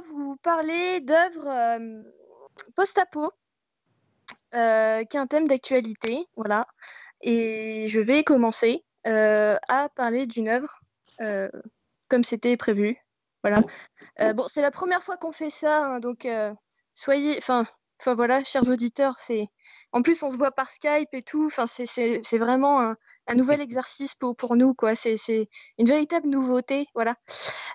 vous parler d'œuvres post-apo, qui est un thème d'actualité, voilà. Et je vais commencer à parler d'une œuvre comme c'était prévu. Voilà. bon, c'est la première fois qu'on fait ça, hein, donc soyez, enfin, Enfin voilà, chers auditeurs, c'est en plus on se voit par Skype et tout. Enfin c'est vraiment un, un, nouvel exercice pour, pour nous quoi. C'est une véritable nouveauté, voilà.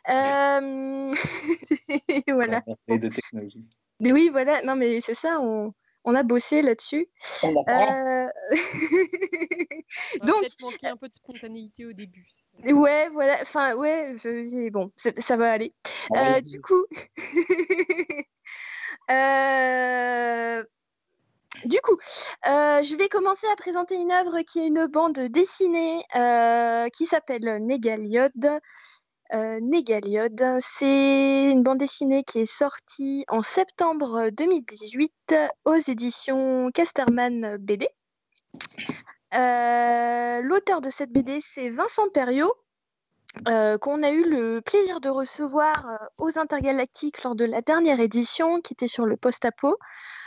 Euh... voilà. de technologie. Oui voilà, non mais c'est ça, on, on, a bossé là-dessus. Euh... Donc manqué un peu de spontanéité au début. Ouais, voilà. Enfin, ouais, je... bon, ça va aller. Euh, du coup, Euh, du coup, euh, je vais commencer à présenter une œuvre qui est une bande dessinée euh, qui s'appelle Négaliode. Négaliode, c'est une bande dessinée qui est sortie en septembre 2018 aux éditions Casterman BD. L'auteur de cette BD, c'est Vincent Perriot, euh, qu'on a eu le plaisir de recevoir euh, aux Intergalactiques lors de la dernière édition qui était sur le post-apo.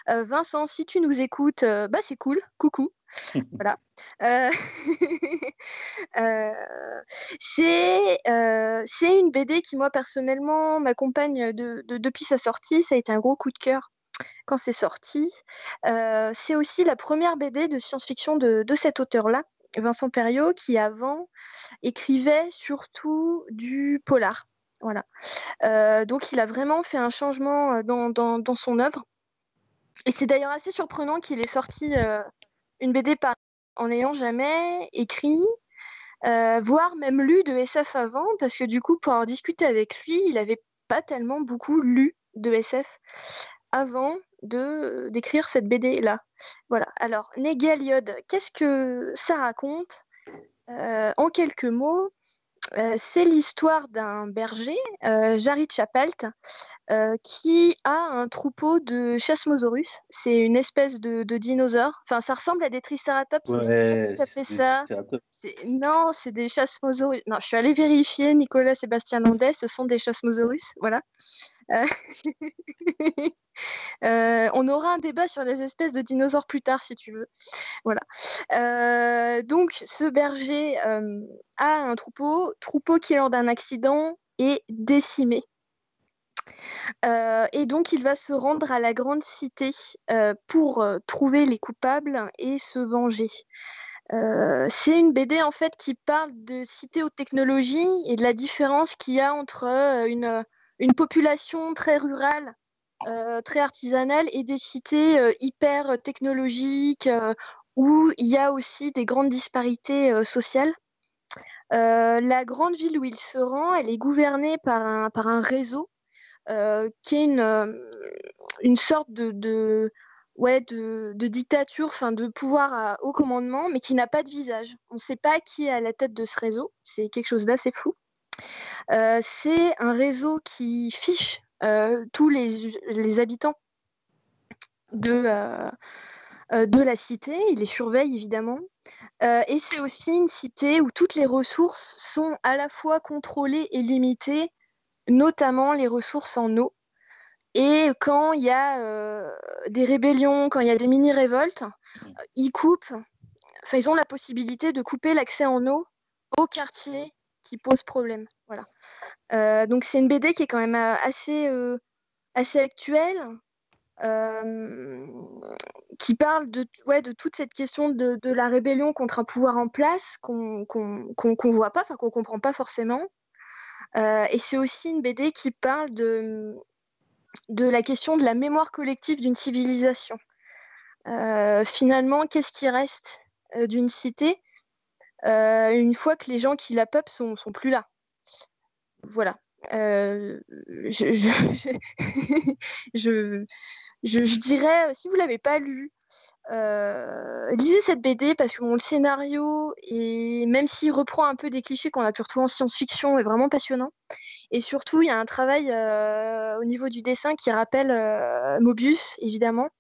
Euh, Vincent, si tu nous écoutes, bah c'est cool, coucou. voilà. c'est une BD qui, moi, personnellement, m'accompagne depuis sa sortie. Ça a été un gros coup de cœur quand c'est sorti. c'est aussi la première BD de science-fiction de, cet auteur-là. Vincent Perriot, qui avant écrivait surtout du polar. Voilà. Euh, donc il a vraiment fait un changement euh, dans, son œuvre. Et c'est d'ailleurs assez surprenant qu'il ait sorti euh, une BD par en n'ayant jamais écrit, voire même lu de SF avant, parce que du coup, pour en discuter avec lui, il n'avait pas tellement beaucoup lu de SF avant de d'écrire cette BD là. Voilà. Alors Négaliode, qu'est-ce que ça raconte? Euh, En quelques mots, euh, c'est l'histoire d'un berger, euh, Jarid Chapelt, euh, qui a un troupeau de Chasmosaurus. C'est une espèce de, dinosaure. Enfin, ça ressemble à des Triceratops. Ouais, ça fait ça. Non, c'est des Chasmosaurus. Non, je suis allée vérifier, Nicolas Sébastien Landais, ce sont des Chasmosaurus. Voilà. Euh, euh, on aura un débat sur les espèces de dinosaures plus tard, si tu veux. Voilà. Euh, donc, ce berger a un troupeau, troupeau qui, lors d'un accident, est décimé. et donc, il va se rendre à la grande cité pour trouver les coupables et se venger. c'est une BD en fait qui parle de cité aux technologies et de la différence qu'il y a entre une, une population très rurale, euh, très artisanale et des cités euh, hyper technologiques euh, où il y a aussi des grandes disparités sociales. la grande ville où il se rend, elle est gouvernée par un, réseau qui est une, sorte de, dictature, de pouvoir au commandement, mais qui n'a pas de visage. On ne sait pas qui est à la tête de ce réseau. C'est quelque chose d'assez fou. Euh, c'est un réseau qui fiche euh, tous les, habitants de, euh, de la cité. Il les surveille évidemment. et c'est aussi une cité où toutes les ressources sont à la fois contrôlées et limitées, notamment les ressources en eau. Et quand il y a des rébellions, quand il y a des mini-révoltes, mmh. ils coupent, enfin ils ont la possibilité de couper l'accès en eau au quartier qui pose problème. Voilà. Euh, donc c'est une BD qui est quand même euh, assez, euh, assez actuelle, qui parle de, ouais, de toute cette question de, de, la rébellion contre un pouvoir en place qu'on qu'on voit pas, enfin qu'on comprend pas forcément. et c'est aussi une BD qui parle de, de la question de la mémoire collective d'une civilisation. finalement, qu'est-ce qui reste d'une cité? Une fois que les gens qui la peuplent sont, plus là. Voilà. Euh, je, dirais, si vous ne l'avez pas lu, euh, lisez cette BD parce que le scénario, et même s'il reprend un peu des clichés qu'on a pu retrouver en science-fiction, est vraiment passionnant. Et surtout, il y a un travail au niveau du dessin qui rappelle Mobius, évidemment.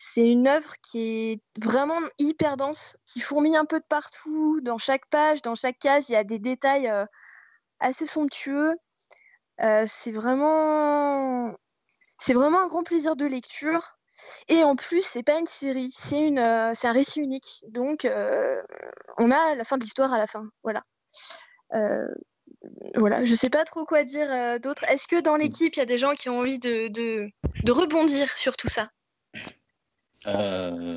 C'est une œuvre qui est vraiment hyper dense, qui fourmille un peu de partout. Dans chaque page, dans chaque case, il y a des détails euh, assez somptueux. Euh, c'est vraiment c'est vraiment un grand plaisir de lecture. Et en plus, c'est pas une série, c'est une, euh, c'est un récit unique. Donc, on a la fin de l'histoire à la fin. Voilà. Voilà, je sais pas trop quoi dire d'autre. Est-ce que dans l'équipe, il y a des gens qui ont envie de, de, de rebondir sur tout ça?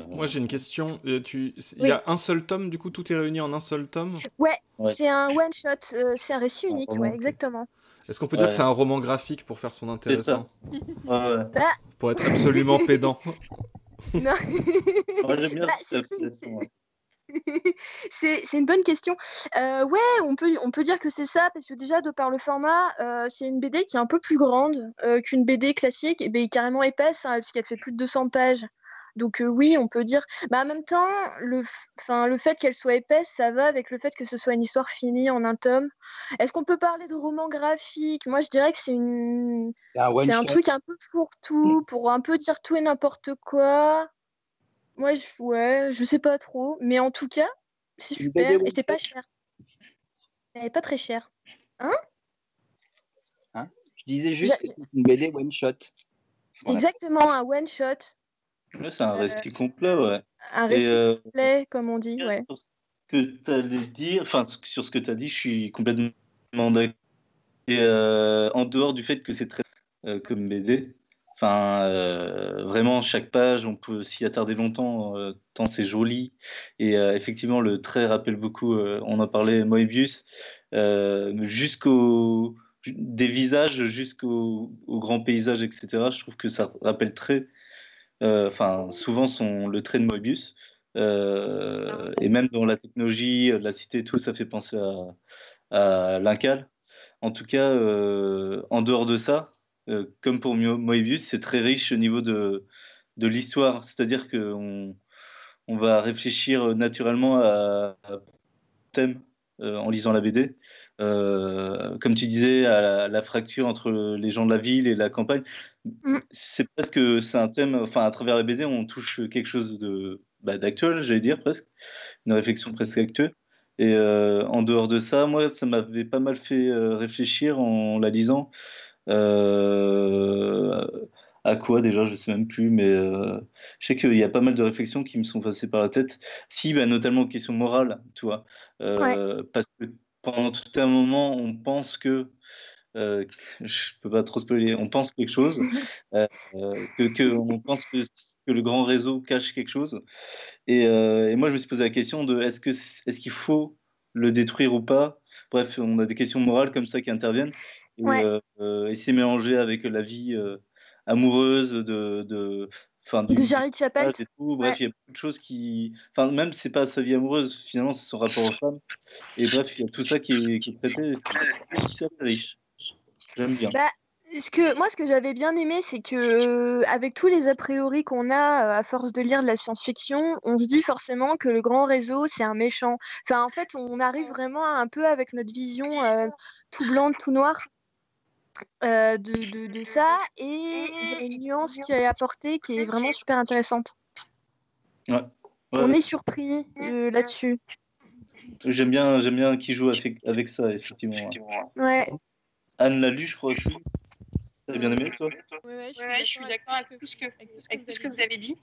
Moi, j'ai une question. Tu... Il y a un seul tome, du coup, tout est réuni en un seul tome? Ouais, c'est un one shot, c'est un récit unique, ouais, exactement. Est-ce qu'on peut dire que c'est un roman graphique pour faire son intéressant ouais. Bah. Pour être absolument pédant. Non. j'aime bien Bah, cette c'est- une bonne question. Euh, ouais, on peut, on peut dire que c'est ça, parce que déjà, de par le format, euh, c'est une BD qui est un peu plus grande euh, qu'une BD classique, et ben, carrément épaisse, hein, puisqu'elle fait plus de 200 pages. Donc euh, oui, on peut dire. Bah, en même temps, le, 'fin, le fait qu'elle soit épaisse, ça va avec le fait que ce soit une histoire finie en un tome. Est-ce qu'on peut parler de roman graphique? Moi, je dirais que c'est une... C'est un one shot. truc un peu fourre-tout, pour un peu dire tout et n'importe quoi. Moi, je, ouais, je sais pas trop. Mais en tout cas, c'est super. Et c'est pas cher. Elle est pas très chère. Je disais juste que c'est une BD one shot. Voilà. Exactement, un one-shot. Ouais, c'est un Euh, récit complet, ouais. Un récit euh, complet, comme on dit. Ouais. Sur ce que tu allais dire, enfin, sur ce que tu as dit, je suis complètement d'accord. Et euh, en dehors du fait que c'est très comme BD, enfin, euh, vraiment, chaque page, on peut s'y attarder longtemps, euh, tant c'est joli. Et euh, effectivement, le trait rappelle beaucoup, on en parlait, Moebius, jusqu'au des visages jusqu'au au grand paysage, etc. Je trouve que ça rappelle très, enfin, souvent son, le trait de Moebius. Euh, et même dans la technologie, la cité, et tout, ça fait penser à, à l'Incal. En tout cas, euh, en dehors de ça, euh, comme pour Mo- Moebius, c'est très riche au niveau de, de l'histoire. C'est-à-dire qu'on on va réfléchir naturellement à, à thème euh, en lisant la BD. Euh, comme tu disais, à la, la fracture entre les gens de la ville et la campagne. Mm. C'est presque c'est un thème, enfin, à travers la BD, on touche quelque chose de bah, d'actuel, j'allais dire presque, une réflexion presque actuelle. Et euh, en dehors de ça, moi, ça m'avait pas mal fait euh, réfléchir en la lisant. À quoi déjà, je sais même plus, mais je sais qu'il y a pas mal de réflexions qui me sont passées par la tête. Si, bah, notamment aux questions morales, tu vois. Parce que pendant tout un moment, on pense que euh, je peux pas trop spoiler, on pense quelque chose, euh, que, que on pense que, que le grand réseau cache quelque chose. Et, euh, et moi, je me suis posé la question de est-ce que est-ce qu'il faut le détruire ou pas? Bref, on a des questions morales comme ça qui interviennent. Et, Ouais. euh, et c'est mélangé avec la vie amoureuse de, de, enfin, du- De Charlie Chappell. et tout. Bref, il y a beaucoup de choses qui. Enfin, même c'est pas sa vie amoureuse, finalement, c'est son rapport aux femmes. Et bref, il y a tout ça qui est, qui est traité. C'est riche. J'aime bien. Bah, ce que, moi, ce que j'avais bien aimé, c'est que avec tous les a priori qu'on a euh, à force de lire de la science-fiction, on se dit forcément que le grand réseau, c'est un méchant. Enfin, en fait, on arrive vraiment un peu avec notre vision euh, tout blanc, tout noir euh, de, de, de ça. Et il y a une nuance qui est apportée qui est vraiment super intéressante. Ouais. Ouais, On ouais. est surpris euh, là-dessus. J'aime bien, j'aime bien qui joue avec, avec ça, effectivement. Ouais. Anne l'a lu, je crois aussi. T'as bien aimé, toi? Ouais, ouais, je suis d'accord avec tout ce que, avec tout ce avec tout ce que vous avez dit.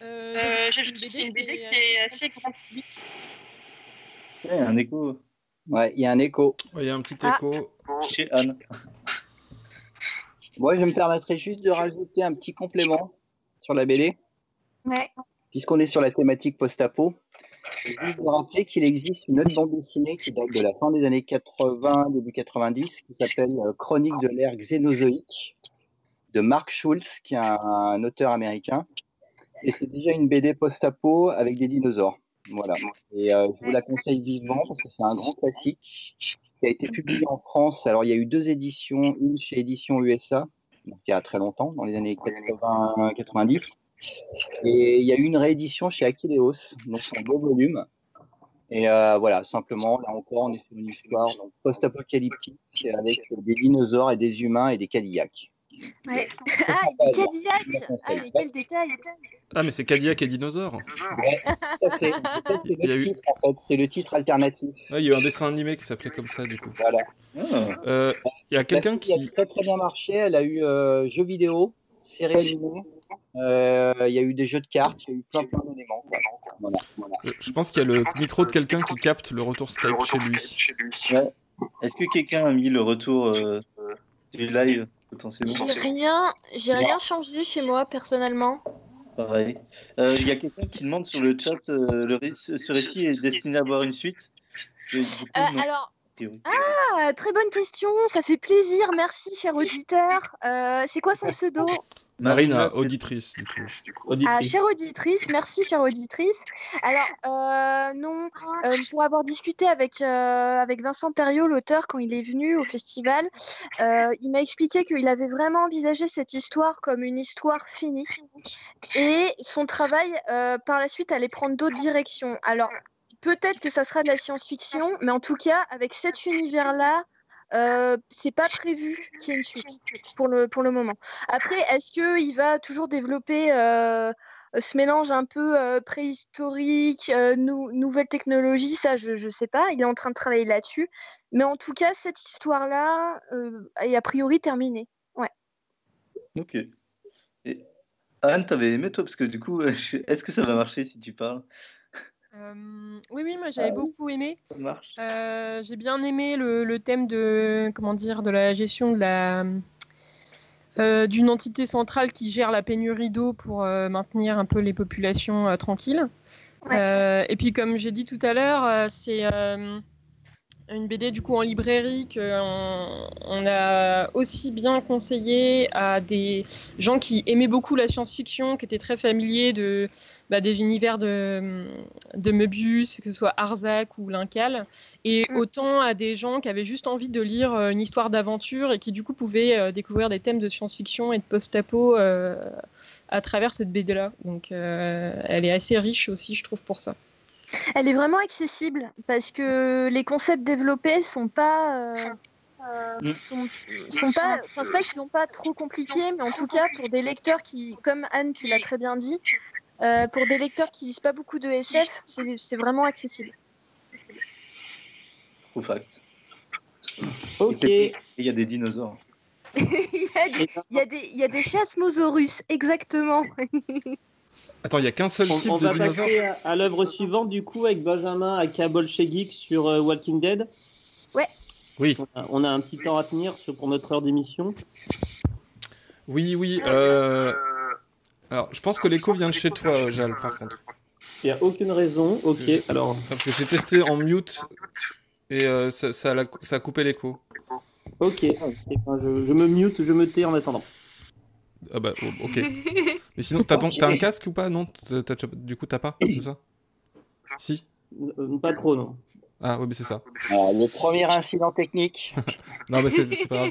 Euh, j'ajoute que c'est une BD qui est assez grand public. Ouais, un écho Ouais, il y a un écho. Ouais, Il y a un petit Ah. écho. chez Anne. Moi, je me permettrais juste de rajouter un petit complément sur la BD, Ouais. puisqu'on est sur la thématique post-apo. Je vous rappeler qu'il existe une autre bande dessinée qui date de la fin des années 80, début 90, qui s'appelle euh, Chronique de l'ère xénozoïque de Mark Schultz, qui est un, un auteur américain. Et c'est déjà une BD post-apo avec des dinosaures. Voilà. Et euh, je vous la conseille vivement parce que c'est un grand classique qui a été publié en France. Alors, il y a eu deux éditions, une chez Édition USA, donc il y a très longtemps, dans les années 80-90. Et il y a eu une réédition chez Aquileos, donc en beau volume. Et euh, voilà, simplement, là encore, on est sur une histoire post-apocalyptique avec des dinosaures et des humains et des Cadillacs. Ouais. Ah, Cadillacs Ah, mais quel détail Ah, mais c'est Cadillac et dinosaure. C'est le eu- titre, en fait. C'est le titre alternatif. Ouais, il y a eu un dessin animé qui s'appelait comme ça, du coup. Voilà. Ah, Euh, Il y a quelqu'un qui. a très très bien marché. Elle a eu euh, jeux vidéo série animée. Euh, Il y a eu des jeux de cartes, il y a eu plein plein d'éléments. quoi. Voilà, voilà. Je pense qu'il y a le micro de quelqu'un qui capte le retour Skype chez lui. Ouais. Est-ce que quelqu'un a mis le retour euh, du live? Potentiellement J'ai rien, j'ai rien changé chez moi personnellement. Pareil. Euh, Il y a quelqu'un qui demande sur le chat euh, le ré- ce récit est destiné à avoir une suite. Coup, Euh, alors, ah, très bonne question, ça fait plaisir, merci cher auditeur. Euh, c'est quoi son pseudo? Marina, auditrice, du coup. Ah, Auditrice. chère auditrice, merci chère auditrice. Alors, euh, non, euh, pour avoir discuté avec, euh, avec Vincent Perriot, l'auteur, quand il est venu au festival, euh, il m'a expliqué qu'il avait vraiment envisagé cette histoire comme une histoire finie. Et son travail, euh, par la suite, allait prendre d'autres directions. Alors, peut-être que ça sera de la science-fiction, mais en tout cas, avec cet univers-là, euh, c'est pas prévu qu'il y ait une suite pour le, pour le moment. Après, est-ce qu'il va toujours développer euh, ce mélange un peu euh, préhistorique, euh, nou- nouvelle technologie Ça, je ne sais pas. Il est en train de travailler là-dessus. Mais en tout cas, cette histoire-là est a priori terminée. Ok. Et Anne, t'avais aimé toi? Parce que du coup, est-ce que ça va marcher si tu parles? Euh, oui, oui, moi j'avais beaucoup aimé. Ça marche. Euh, j'ai bien aimé le, le thème de comment dire de la gestion de la euh, d'une entité centrale qui gère la pénurie d'eau pour euh, maintenir un peu les populations euh, tranquilles. Ouais. Euh, et puis comme j'ai dit tout à l'heure, c'est euh, une BD du coup en librairie qu'on on a aussi bien conseillé à des gens qui aimaient beaucoup la science-fiction, qui étaient très familiers de, bah, des univers de, de Möbius, que ce soit Arzac ou Lincal, et Mm. autant à des gens qui avaient juste envie de lire euh, une histoire d'aventure et qui du coup pouvaient euh, découvrir des thèmes de science-fiction et de post-apo euh, à travers cette BD-là. Donc euh, elle est assez riche aussi, je trouve, pour ça. Elle est vraiment accessible parce que les concepts développés sont pas. euh, euh, Mm. sont, sont pas, enfin c'est pas qu'ils sont pas trop compliqués, mais en tout cas pour des lecteurs qui, comme Anne, tu l'as très bien dit, euh, pour des lecteurs qui lisent pas beaucoup de SF, c'est c'est vraiment accessible. Au fact. Ok. Il y a des dinosaures. il, y a des, il, y a des, il y a des chasmosaurus, exactement. Attends, il y a qu'un seul On, type on de va dinosaure passer à, à l'œuvre suivante du coup avec Benjamin Akabolchegik sur euh, Walking Dead. Oui, On a, on a un petit temps à tenir sur- pour notre heure d'émission. oui, oui. euh, Alors, je pense que l'écho vient de chez toi, Jal, par contre. Il n'y a aucune raison. Parce Ok, alors. Parce que j'ai testé en mute et euh, ça, ça, l'a- ça a coupé l'écho. Ok. Eh ben, je, je me mute, je me tais en attendant. Ah bah, oh, ok. Mais sinon, t'as un casque ou pas? Non Du coup, t'as pas C'est ça? Si Euh, pas trop, non. Ah, oui, mais c'est ça. Alors, le premier incident technique. Non, mais c'est pas grave.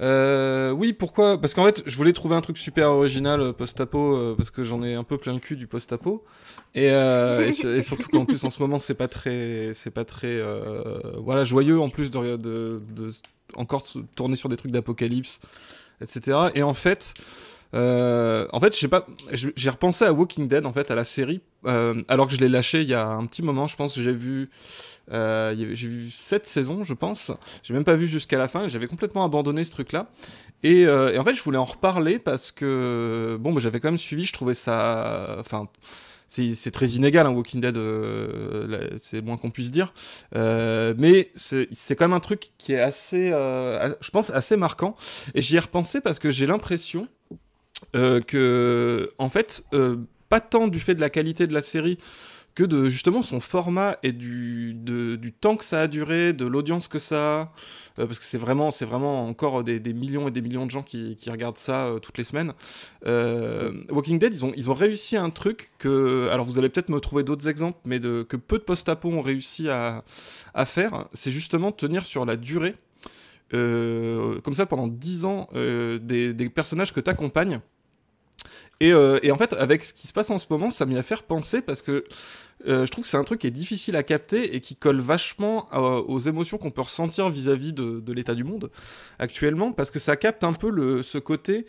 Euh, oui, pourquoi? Parce qu'en fait, je voulais trouver un truc super original euh, post-apo euh, parce que j'en ai un peu plein le cul du post-apo et, euh, et, su- et surtout qu'en plus en ce moment c'est pas très, c'est pas très, voilà, joyeux en plus de, de, de encore tourner sur des trucs d'apocalypse, etc. Et en fait, euh, en fait, je sais pas, j'ai repensé à Walking Dead en fait à la série euh, alors que je l'ai lâché il y a un petit moment. Je pense j'ai vu, euh, j'ai vu sept saisons, je pense. J'ai même pas vu jusqu'à la fin. J'avais complètement abandonné ce truc-là. Et, euh, et en fait, je voulais en reparler parce que bon, bah, j'avais quand même suivi. Je trouvais ça, enfin. C'est très inégal, un Walking Dead, euh, c'est moins qu'on puisse dire. Euh, mais c'est quand même un truc qui est assez, euh, je pense, assez marquant. Et j'y ai repensé parce que j'ai l'impression que, en fait, euh, pas tant du fait de la qualité de la série que de justement son format et du, du temps que ça a duré, de l'audience que ça a, euh, parce que c'est vraiment, c'est vraiment encore des, des millions et des millions de gens qui, qui regardent ça euh, toutes les semaines. Euh, Walking Dead, ils ont, ils ont réussi un truc que, alors vous allez peut-être me trouver d'autres exemples, mais de, que peu de post-apo ont réussi à, à faire, c'est justement tenir sur la durée. Euh, comme ça pendant 10 ans euh, des, des personnages que tu accompagnes et, euh, et en fait, avec ce qui se passe en ce moment, ça m'y a fait penser parce que euh, je trouve que c'est un truc qui est difficile à capter et qui colle vachement à- aux émotions qu'on peut ressentir vis-à-vis de, l'état du monde actuellement, parce que ça capte un peu ce côté.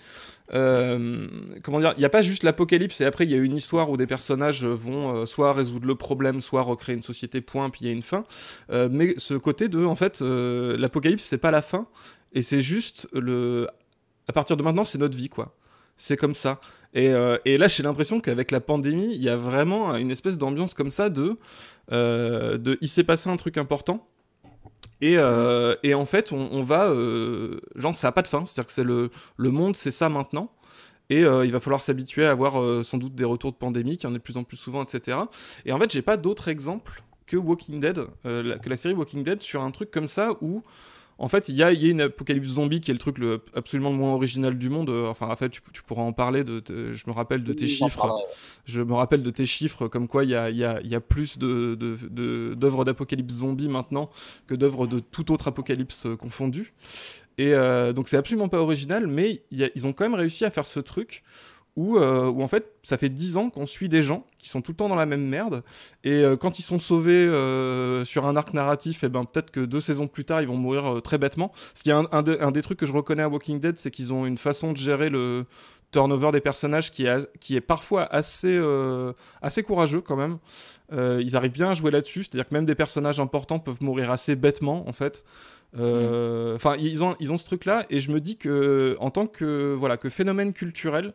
euh, comment dire Il n'y a pas juste l'apocalypse et après il y a une histoire où des personnages vont euh, soit résoudre le problème, soit recréer une société, point, puis il y a une fin. Euh, mais ce côté de, en fait, euh, l'apocalypse, c'est pas la fin et c'est juste le. À partir de maintenant, c'est notre vie, quoi. C'est comme ça. Et, euh, et là, j'ai l'impression qu'avec la pandémie, il y a vraiment une espèce d'ambiance comme ça de, euh, de il s'est passé un truc important. Et, euh, et en fait, on, va. genre, ça n'a pas de fin. C'est-à-dire que c'est le, le monde, c'est ça maintenant. Et il va falloir s'habituer à avoir sans doute des retours de pandémie, qui en est de plus en plus souvent, etc. Et en fait, j'ai pas d'autres exemples que Walking Dead, que la série Walking Dead, sur un truc comme ça où. En fait, il y a, il y a une apocalypse zombie qui est le truc le, absolument le moins original du monde. Euh, Enfin, Raphaël, tu, tu pourras en parler. De, je me rappelle de tes Oui, chiffres. Je me rappelle de tes chiffres comme quoi il y a, il y a- il y a plus de- de- de- d'œuvres d'apocalypse zombie maintenant que d'œuvres de tout autre apocalypse euh, confondu. Et euh, donc c'est absolument pas original, mais ils ont quand même réussi à faire ce truc où, euh, où en fait ça fait 10 ans qu'on suit des gens qui sont tout le temps dans la même merde. Et euh, quand ils sont sauvés euh, sur un arc narratif et ben peut-être que deux saisons plus tard ils vont mourir très bêtement. Qu'il y a un, un de- un des trucs que je reconnais à Walking Dead c'est qu'ils ont une façon de gérer le turnover des personnages qui est, qui est parfois assez, euh, assez courageux quand même. Euh, ils arrivent bien à jouer là-dessus c'est-à-dire que même des personnages importants peuvent mourir assez bêtement en fait. Euh, Enfin, ils ont ils ont ce truc-là, et je me dis que en tant que voilà que phénomène culturel,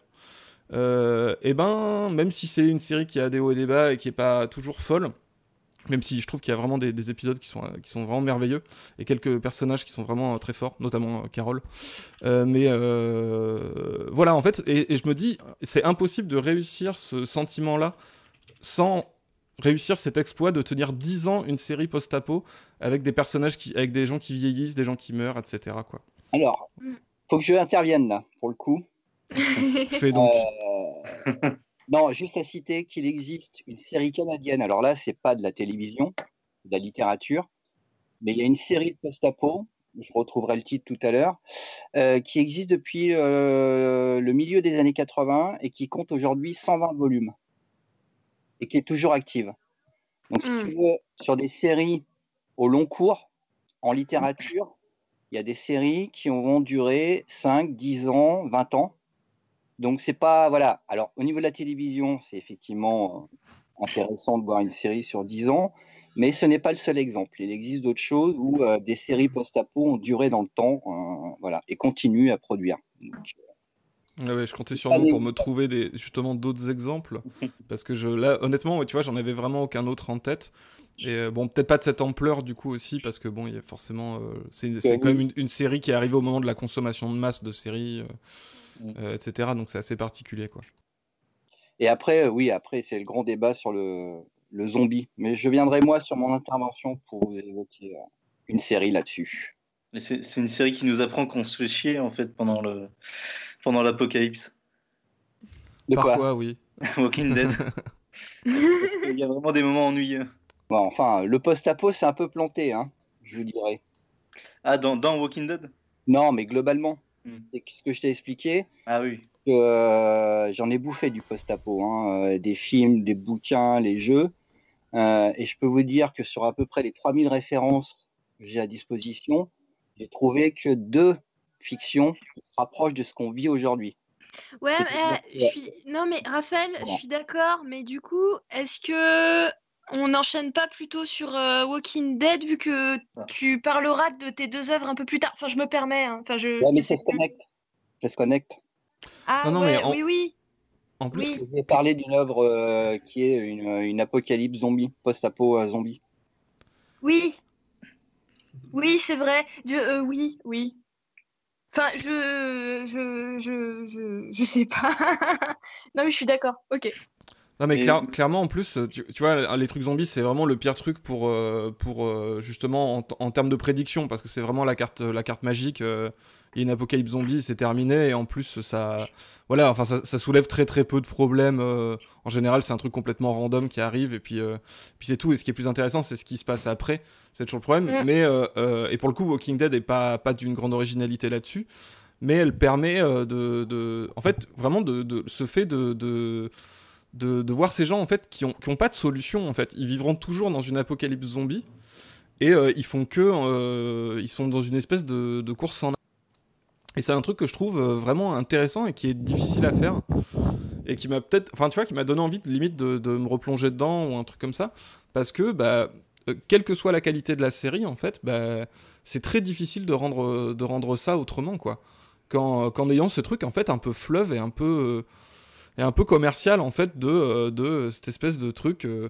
et ben même si c'est une série qui a des hauts et des bas et qui est pas toujours folle, même si je trouve qu'il y a vraiment des, des épisodes qui sont, euh, qui sont vraiment merveilleux et quelques personnages qui sont vraiment euh, très forts, notamment euh, Carole. Euh, mais euh, voilà, en fait, et, et je me dis, c'est impossible de réussir ce sentiment-là sans réussir cet exploit de tenir 10 ans une série post-apo avec des personnages qui, avec des gens qui vieillissent, des gens qui meurent, etc. Quoi. Alors, faut que je intervienne là, pour le coup. Fais donc. Euh, non, juste à citer qu'il existe une série canadienne. Alors là, c'est pas de la télévision, de la littérature, mais il y a une série de post-apo. Je retrouverai le titre tout à l'heure, euh, qui existe depuis euh, le milieu des années 80 et qui compte aujourd'hui 120 volumes et qui est toujours active. Donc, si Mm. tu veux, sur des séries au long cours, en littérature, il y a des séries qui vont durer 5, 10 ans, 20 ans. Donc, c'est pas. Voilà. Alors, au niveau de la télévision, c'est effectivement euh, intéressant de voir une série sur 10 ans, mais ce n'est pas le seul exemple. Il existe d'autres choses où euh, des séries post-apo ont duré dans le temps euh, voilà, et continuent à produire. Donc, Ouais, ouais, je comptais sur vous pour me trouver des, justement d'autres exemples. Parce que je, là, honnêtement, tu vois, j'en avais vraiment aucun autre en tête. Et euh, bon, peut-être pas de cette ampleur du coup aussi, parce que bon, il y a forcément. euh, c'est c'est quand même une, une série qui est arrivée au moment de la consommation de masse de séries, euh, euh, etc. Donc c'est assez particulier, quoi. Et après, euh, oui, après, c'est le grand débat sur le, le zombie. Mais je viendrai, moi, sur mon intervention pour vous évoquer euh, une série là-dessus. Mais c'est c'est une série qui nous apprend qu'on se fait chier en fait pendant le pendant l'apocalypse. De quoi? Parfois, oui. Walking Dead. Il y a vraiment des moments ennuyeux. Bon, Enfin, le post-apo, c'est un peu planté, hein, je vous dirais. Ah, dans, dans Walking Dead? Non, mais globalement, Hmm. c'est ce que je t'ai expliqué. Ah oui. euh, j'en ai bouffé du post-apo, hein, euh, des films, des bouquins, les jeux. Euh, et je peux vous dire que sur à peu près les 3000 références que j'ai à disposition, j'ai trouvé que deux fictions qui se rapprochent de ce qu'on vit aujourd'hui. Ouais, mais, euh, je suis... non mais Raphaël, je suis d'accord, mais du coup, est-ce que on n'enchaîne pas plutôt sur euh, Walking Dead vu que Ah. tu parleras de tes deux œuvres un peu plus tard Enfin, je me permets. hein. Enfin, je. Ouais, mais ça se connecte. Ça se connecte. Ah Non, non, ouais, mais en- oui, oui. En plus, Oui. Je vais parler d'une œuvre euh, qui est une, une apocalypse zombie, post-apo euh, zombie. Oui. Oui, c'est vrai. Dieu, euh, oui, oui. Enfin, je, je, je, je, je sais pas. non, mais je suis d'accord. Ok. Non mais Et- clair- clairement en plus, tu, tu vois, les trucs zombies c'est vraiment le pire truc pour, euh, pour euh, justement en, en termes de prédiction parce que c'est vraiment la carte, la carte magique. euh, Il y a une apocalypse zombie, c'est terminé et en plus ça, voilà, enfin ça, ça soulève très très peu de problèmes. euh, en général, c'est un truc complètement random qui arrive et puis, euh, puis c'est tout. Et ce qui est plus intéressant, c'est ce qui se passe après. C'est toujours le problème. Mais euh, euh, et pour le coup, Walking Dead est pas pas d'une grande originalité là-dessus. Mais elle permet de, de, en fait, vraiment de, de ce fait de, de de, voir ces gens en fait qui ont, qui ont pas de solution en fait. Ils vivront toujours dans une apocalypse zombie et euh, ils font que euh, ils sont dans une espèce de, de course en et c'est un truc que je trouve euh, vraiment intéressant et qui est difficile à faire et qui m'a peut-être enfin tu vois qui m'a donné envie de limite de, de me replonger dedans ou un truc comme ça parce que bah quelle que soit la qualité de la série en fait bah, c'est très difficile de rendre de rendre ça autrement quoi qu'en qu'en ayant ce truc en fait un peu fleuve et un peu et un peu commercial en fait de euh, de cette espèce de truc euh,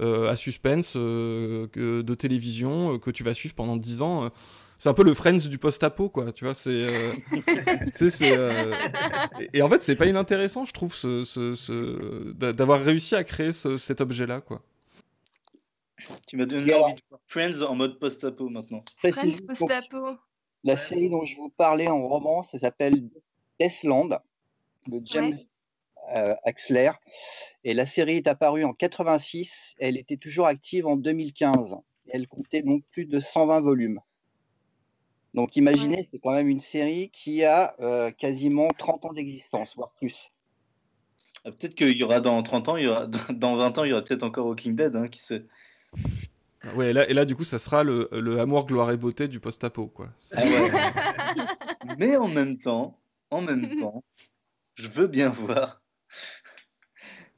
euh, à suspense euh, de télévision euh, que tu vas suivre pendant 10 ans. C'est un peu le Friends du post-apo, quoi. Tu vois, c'est. euh, euh, Et, en fait, c'est pas inintéressant, je trouve, ce, ce- ce- d'a- d'avoir réussi à créer ce- cet objet-là, quoi. Tu m'as donné envie de voir Friends en mode post-apo maintenant. Friends post-apo. La série dont je vous parlais en roman, ça s'appelle Deathland de James Axler. Et la série est apparue en 86. Elle était toujours active en 2015. Et elle comptait donc plus de 120 volumes. Donc imaginez, c'est quand même une série qui a euh, quasiment 30 ans d'existence, voire plus. Ah, Peut-être qu'il y aura dans 30 ans, il y aura, dans 20 ans, il y aura peut-être encore Walking Dead, hein, qui sait. Ouais, et là, et là, du coup, ça sera le, le amour, gloire et beauté du post-apo, quoi. Ah ouais. Mais en même temps, en même temps, je veux bien voir.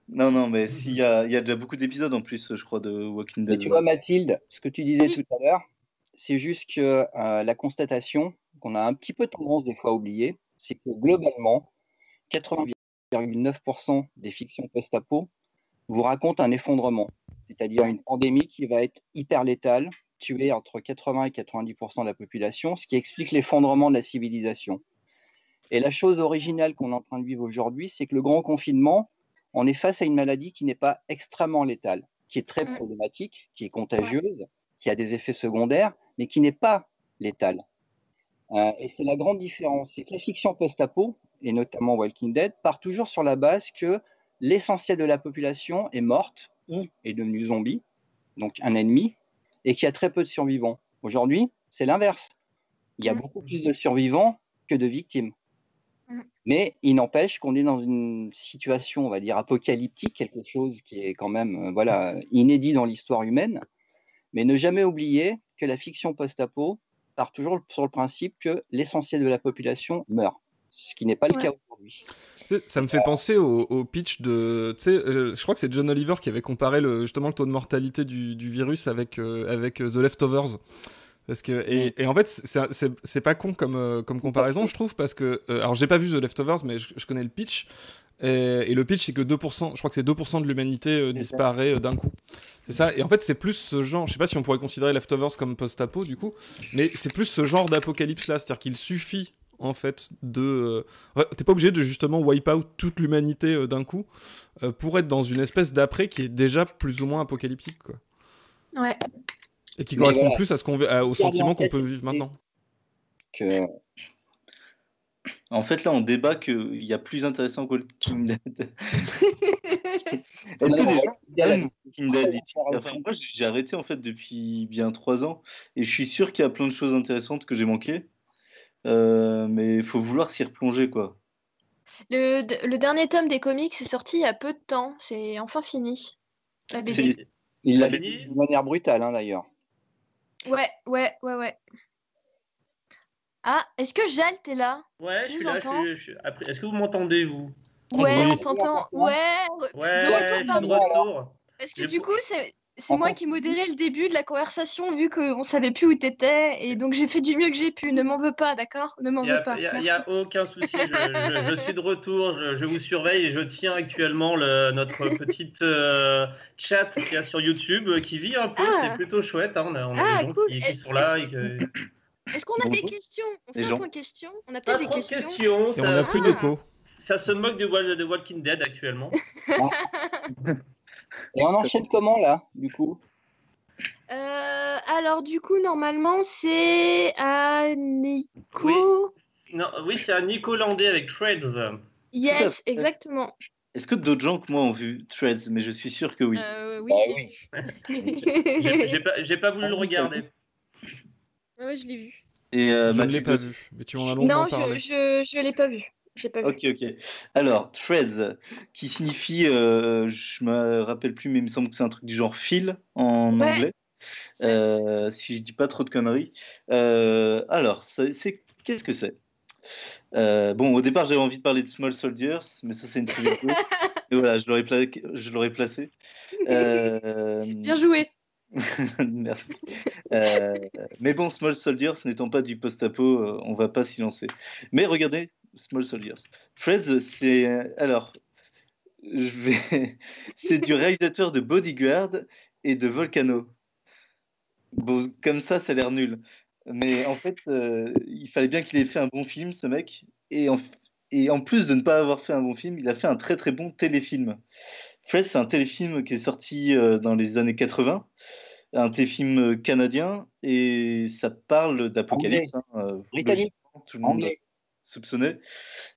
Non, non, mais s'il y a, il y a déjà beaucoup d'épisodes en plus, je crois, de Walking Mais Dead. tu vois, Mathilde, ce que tu disais Oui. tout à l'heure, c'est juste que euh, la constatation qu'on a un petit peu tendance des fois à oublier, c'est que globalement, 80,9% des fictions post-apo vous racontent un effondrement, c'est-à-dire une pandémie qui va être hyper létale, tuer entre 80 et 90% de la population, ce qui explique l'effondrement de la civilisation. Et la chose originale qu'on est en train de vivre aujourd'hui, c'est que le grand confinement, on est face à une maladie qui n'est pas extrêmement létale, qui est très Mm. problématique, qui est contagieuse, qui a des effets secondaires, mais qui n'est pas létale. Euh, et c'est la grande différence, c'est que la fiction post-apo, et notamment Walking Dead, part toujours sur la base que l'essentiel de la population est morte ou est devenue zombie, donc un ennemi, et qu'il y a très peu de survivants. Aujourd'hui, c'est l'inverse. Il y a Mm. beaucoup plus de survivants que de victimes. Mm. Mais il n'empêche qu'on est dans une situation, on va dire, apocalyptique, quelque chose qui est quand même euh, voilà, inédit dans l'histoire humaine. Mais ne jamais oublier que la fiction post-apo part toujours sur le principe que l'essentiel de la population meurt, ce qui n'est pas le Ouais. cas aujourd'hui. Ça me fait penser au, au pitch de. Tu sais, euh, je crois que c'est John Oliver qui avait comparé le, justement le taux de mortalité du, du virus avec, euh, avec euh, The Leftovers. Parce que, et, et en fait, c'est- pas con comme, euh, comme comparaison, je trouve, parce que. euh, alors, j'ai pas vu The Leftovers, mais je, je connais le pitch. Et, et le pitch, c'est que 2%, je crois que c'est 2% de l'humanité euh, disparaît euh, d'un coup. C'est ça. Et en fait, c'est plus ce genre. Je sais pas si on pourrait considérer Leftovers comme post-apo, du coup, mais c'est plus ce genre d'apocalypse-là. C'est-à-dire qu'il suffit, en fait, de. euh, T'es pas obligé de justement wipe out toute l'humanité euh, d'un coup euh, pour être dans une espèce d'après qui est déjà plus ou moins apocalyptique, quoi. Ouais. Et qui Mais correspond voilà. plus à ce qu'on au sentiment qu'on peut vivre maintenant. Que... En fait, là, on débat qu'il y a plus intéressant que aiment Walking Dead moi, j'ai arrêté en fait depuis bien trois ans et je suis sûr qu'il y a plein de choses intéressantes que j'ai manquées. Euh, mais il faut vouloir s'y replonger, quoi. Le, le dernier tome des comics est sorti il y a peu de temps. C'est enfin fini. La BD. C'est- Il l'a Fini? de manière brutale, hein, d'ailleurs. Ouais, ouais, ouais, ouais. Ah, est-ce que Jal, t'es là? Ouais, Tu je nous suis là. je entends? suis- je suis- après- Est-ce que vous m'entendez, vous? Ouais, on t'entend. Ouais, re- Ouais, de je retour parmi de retour. Parce que J'ai du coup, c'est c'est moi qui modérais le début de la conversation vu qu'on savait plus où t'étais. Et donc j'ai fait du mieux que j'ai pu. Ne m'en veux pas, d'accord? Ne m'en Il n'y veux pas. a, y a- aucun souci, je, je- je suis de retour, je, je vous surveille et je tiens actuellement le- notre petite euh, chat qu'il y a sur YouTube euh, qui vit un peu, Ah. c'est plutôt chouette. hein, On a, on a Ah, des gens cool. qui, sont là. Et que... Est-ce qu'on a des questions? On fait un point question On a peut-être des questions Et on ça, n'a plus Ah. d'écho. ça se moque de, de Walking Dead actuellement. Et on enchaîne comment, là, du coup? Euh, alors du coup, normalement, c'est à Nico. Non, oui, c'est un Nico Landais avec Threads. Yes, à exactement. Est-ce que d'autres gens que moi ont vu Threads? Mais je suis sûr que oui. Euh, oui, Bah l'ai oui. J'ai pas, voulu le regarder. Ah ouais, je l'ai vu. Et euh, je ne l'ai pas vu, mais tu en as longuement non, parlé. je, je, je l'ai pas vu. J'ai pas vu. Ok, ok. Alors, threads, qui signifie, euh, je me rappelle plus, mais il me semble que c'est un truc du genre fil en Ouais. anglais, Euh, si je dis pas trop de conneries. Euh, alors, c'est qu'est-ce que c'est? Euh, Bon, au départ, j'avais envie de parler de Small Soldiers, mais ça, c'est une. Et voilà, je l'aurais pla- placé. Bien joué. Merci. Euh, mais bon, Small Soldiers, n'étant pas du post-apo, on va pas s'y lancer. Mais regardez, Small Soldiers. Fraise, c'est alors, je vais, c'est du réalisateur de Bodyguard et de Volcano. Bon, comme ça, ça a l'air nul. Mais en fait, euh, il fallait bien qu'il ait fait un bon film, ce mec. Et en, et en plus de ne pas avoir fait un bon film, il a fait un très très bon téléfilm. Fraise, c'est un téléfilm qui est sorti euh, dans les années 80 un téléfilm canadien et ça parle d'apocalypse. Hein, euh, Britannique. Tout le monde Anglais. Soupçonnait.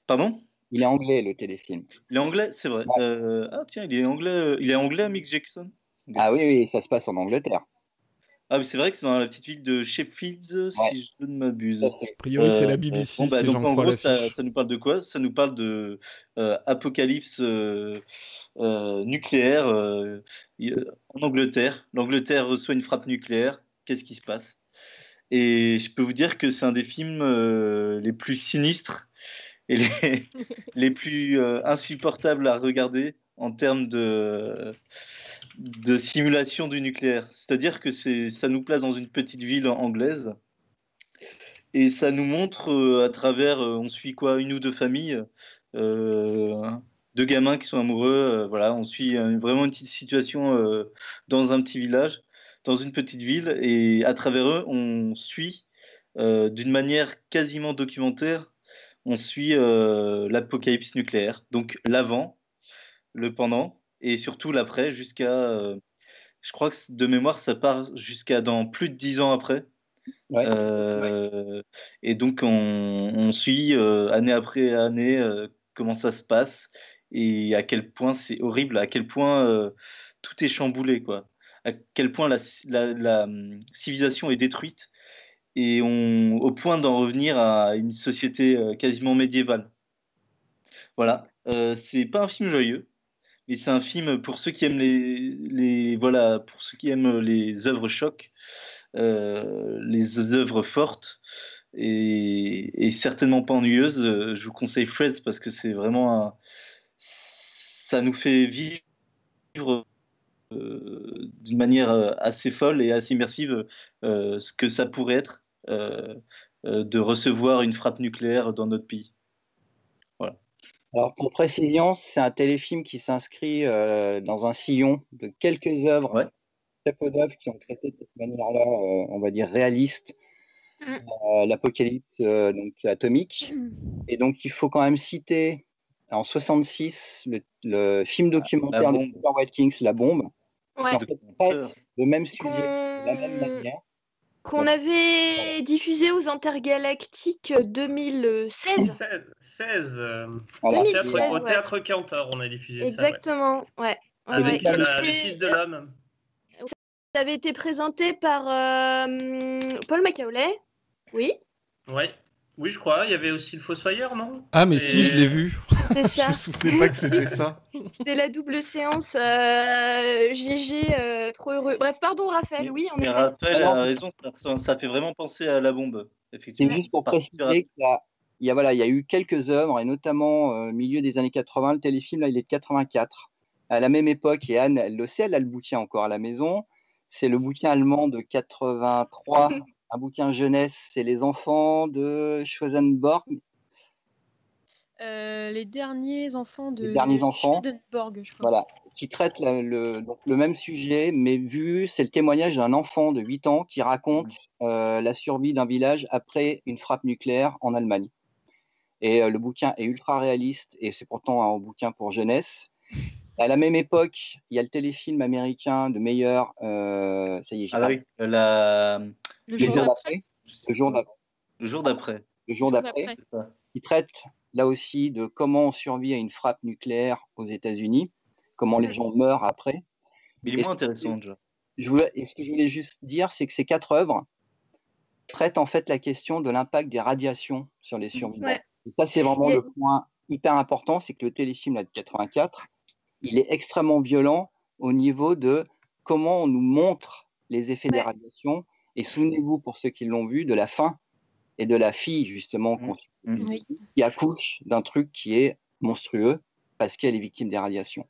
Pardon? Il est anglais, le téléfilm. Il est anglais, c'est vrai. Ouais. Euh, ah tiens, il est anglais. euh, Il est anglais, Mick Jackson. Ah oui, oui, ça se passe en Angleterre. Ah, mais c'est vrai que c'est dans la petite ville de Sheffield, Ouais. si je ne m'abuse. A priori, c'est Euh, la BBC, bon, bah, si donc, en gros, ça, nous parle de quoi? Ça nous parle de euh, apocalypse euh, euh, nucléaire euh, euh, en Angleterre. L'Angleterre reçoit une frappe nucléaire. Qu'est-ce qui se passe? Et je peux vous dire que c'est un des films euh, les plus sinistres et les, les plus euh, insupportables à regarder en termes de, de simulation du nucléaire. C'est-à-dire que ça nous place dans une petite ville anglaise et ça nous montre euh, à travers, on suit quoi, une ou deux familles, deux gamins qui sont amoureux, voilà, on suit vraiment une petite situation dans un petit village, dans une petite ville, et à travers eux, on suit euh, d'une manière quasiment documentaire, on suit euh, l'apocalypse nucléaire, donc l'avant, le pendant, et surtout l'après, jusqu'à, euh, je crois que de mémoire, ça part jusqu'à dans plus de dix ans après. Ouais. Et donc, on, on suit année après année comment ça se passe et à quel point c'est horrible, à quel point tout est chamboulé, quoi. À quel point la, hum, civilisation est détruite et au point d'en revenir à une société euh, quasiment médiévale. Voilà. Euh, c'est pas un film joyeux, mais c'est un film pour ceux qui aiment les, voilà, pour ceux qui aiment les œuvres chocs euh, les œuvres fortes et, et certainement pas ennuyeuses. Je vous conseille Freds parce que c'est vraiment un... ça nous fait vivre d'une manière euh, assez folle et assez immersive euh, ce que ça pourrait être euh, euh, de recevoir une frappe nucléaire dans notre pays. Alors, pour précision, c'est un téléfilm qui s'inscrit euh, dans un sillon de quelques œuvres, Ouais. très peu d'œuvres qui ont traité de cette manière-là, euh, on va dire réaliste, Mm. euh, l'apocalypse euh, donc atomique. Et donc, il faut quand même citer en 66 le, le film documentaire de. Peter Watkins, La bombe, Ouais. traite le même sujet de la même Qu'on manière. qu'on avait diffusé aux Intergalactiques 2016. 16, 16 euh, Voilà. au 2016, théâtre, au ouais. théâtre Cantor, on a diffusé Exactement, ouais. Ouais, ouais, ça. ouais. La- le fils de l'homme. Ça avait été présenté par euh, Paul Macaulay. Oui, Ouais. Oui, je crois. Il y avait aussi le Fossoyeur, non? Ah, mais Et- si, je l'ai vu. C'était je ça. me souvenais pas que c'était ça. C'était la double séance. euh, GG, euh, trop heureux. Bref, pardon Raphaël, oui, en Mais effet. Raphaël a c'est- raison, ça, ça fait vraiment penser à la bombe, C'est effectivement. juste pour préciser qu'il y a, il y a, voilà, il y a eu quelques œuvres, et notamment euh, au milieu des années 80, le téléfilm, là, il est de 84. À la même époque, et Anne, elle le sait, elle a le bouquin encore à la maison. C'est le bouquin allemand de 83, un bouquin jeunesse, c'est Les enfants de Schwarzenborg. Euh, les derniers enfants de Les derniers enfants. Swedenborg, je crois. Voilà, qui traite la- le, donc le même sujet, mais vu, c'est le témoignage d'un enfant de 8 ans qui raconte euh, la survie d'un village après une frappe nucléaire en Allemagne. Et euh, le bouquin est ultra réaliste, et c'est pourtant un bouquin pour jeunesse. À la même époque, il y a le téléfilm américain de Meyer, euh, ça y est, j'ai Ah oui, la... Le le jour le jour d'après, le jour d'après. le jour d'après, qui traite là aussi de comment on survit à une frappe nucléaire aux États-Unis, comment les gens meurent après. Mais il est Et moins intéressant déjà. Je voulais, et ce que je voulais juste dire, c'est que ces quatre œuvres traitent en fait la question de l'impact des radiations sur les survivants. Ouais. Et ça, c'est vraiment Il le point hyper important, c'est que le téléfilm là, de 84, il est extrêmement violent au niveau de comment on nous montre les effets des radiations. Et souvenez-vous, pour ceux qui l'ont vu, de la fin et de la fille, justement, Mhm. Oui. qui accouche d'un truc qui est monstrueux parce qu'elle est victime des radiations.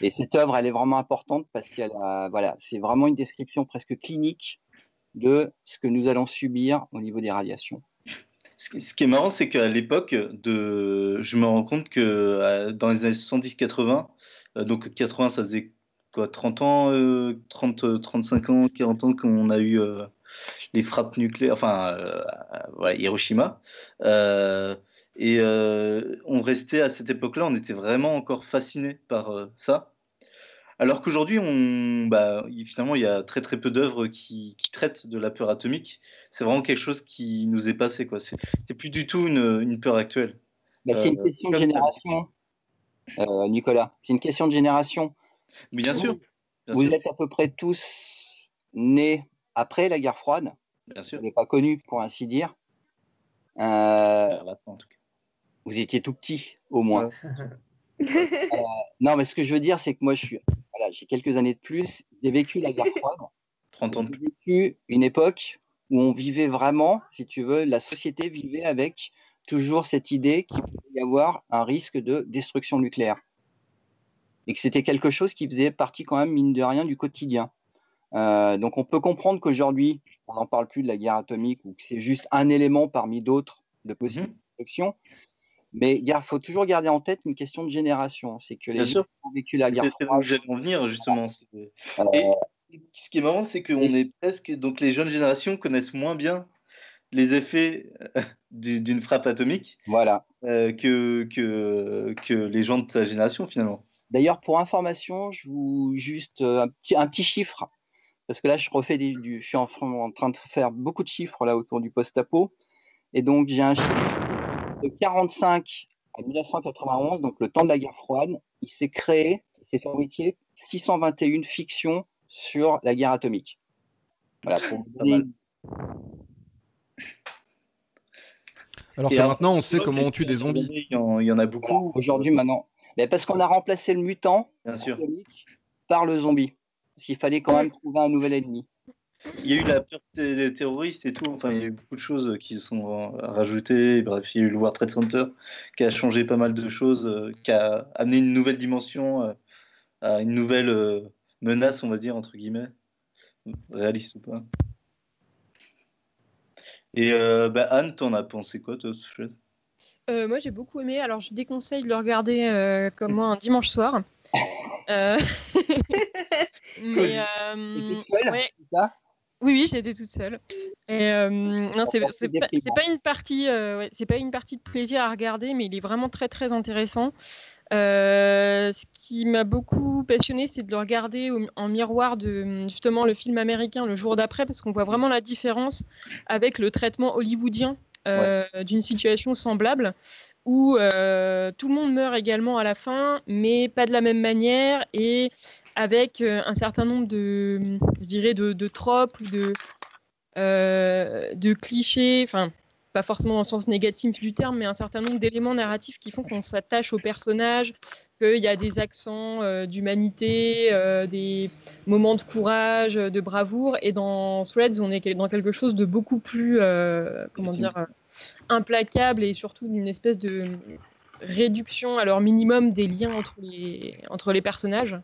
Et cette œuvre, elle est vraiment importante parce qu'elle a, voilà, c'est vraiment une description presque clinique de ce que nous allons subir au niveau des radiations. Ce qui est marrant, c'est qu'à l'époque, de... je me rends compte que euh, dans les années 70-80, euh, donc 80, ça faisait quoi, 30 ans, euh, 30, 35 ans, 40 ans qu'on a eu euh, les frappes nucléaires, enfin, euh, voilà, Hiroshima. Euh, et euh, on restait à cette époque-là, on était vraiment encore fasciné par ça. Alors qu'aujourd'hui, on, bah, finalement, il y a très très peu d'œuvres qui, qui traitent de la peur atomique. C'est vraiment quelque chose qui nous est passé, quoi. C'est plus du tout une, une peur actuelle. Bah, c'est une Euh, question de génération, euh, Nicolas. C'est une question de génération. Mais bien sûr, bien Vous sûr, êtes à peu près tous nés après la guerre froide. bien sûr. Vous n'êtes pas connu, pour ainsi dire. Euh, vous étiez tout petit, au moins. Non, mais ce que je veux dire, c'est que moi, je suis, voilà, j'ai quelques années de plus. J'ai vécu la guerre froide. 30 ans de J'ai vécu une époque où on vivait vraiment, si tu veux, la société vivait avec toujours cette idée qu'il pouvait y avoir un risque de destruction nucléaire. Et que c'était quelque chose qui faisait partie quand même, mine de rien, du quotidien. Euh, donc on peut comprendre qu'aujourd'hui, on n'en parle plus de la guerre atomique ou que c'est juste un élément parmi d'autres de possibles Mhm. destructions. Mais il faut toujours garder en tête une question de génération. C'est que les Bien gens sûr. ont vécu la guerre C'est là où j'allais en venir, justement. Euh, ce qui est marrant, c'est qu'on est presque. Donc, les jeunes générations connaissent moins bien les effets euh, du- d'une frappe atomique voilà. euh, que, que, que les gens de ta génération, finalement. D'ailleurs, pour information, je vous juste un petit, un petit chiffre, parce que là, je refais des- du, je suis en, en train de faire beaucoup de chiffres là autour du post-apo, et donc j'ai un chiffre de 45 à 1991, donc le temps de la guerre froide, il s'est créé, il s'est fabriqué 621 fictions sur la guerre atomique. Voilà, pour vous Pas donner mal. Alors Et que maintenant, on sait comment on tue des zombies. Il y en, il y en a beaucoup. aujourd'hui maintenant. Mais parce qu'on a remplacé le mutant Bien sûr. atomique par le zombie. Parce qu'il fallait quand même trouver un nouvel ennemi. Il y a eu la peur des terroristes et tout. Enfin, il y a eu beaucoup de choses qui sont euh, rajoutées. Bref, il y a eu le World Trade Center qui a changé pas mal de choses, euh, qui a amené une nouvelle dimension euh, à une nouvelle euh, menace, on va dire, entre guillemets, réaliste ou pas. Et euh, bah, Anne, t'en as pensé quoi, toi, de ce film Euh, moi, j'ai beaucoup aimé. Alors, je déconseille de le regarder euh, comme moi un dimanche soir. Euh, Mais, euh, seule, ouais. ça? Oui, oui, j'étais toute seule. Et euh, non, c'est pas, une partie, euh, ouais, c'est pas une partie de plaisir à regarder, mais il est vraiment très très intéressant. Euh, ce qui m'a beaucoup passionné, c'est de le regarder au- en miroir de justement le film américain le jour d'après, parce qu'on voit vraiment la différence avec le traitement hollywoodien d'une situation semblable, où euh, tout le monde meurt également à la fin, mais pas de la même manière et avec euh, un certain nombre de, je dirais, de, de tropes ou de, euh, de clichés, enfin, pas forcément dans le sens négatif du terme, mais un certain nombre d'éléments narratifs qui font qu'on s'attache au personnage, qu'il y a des accents d'humanité, des moments de courage, de bravoure. Et dans Threads, on est dans quelque chose de beaucoup plus, comment dire, euh, implacable et surtout d'une espèce de réduction à leur minimum des liens entre les, entre les personnages.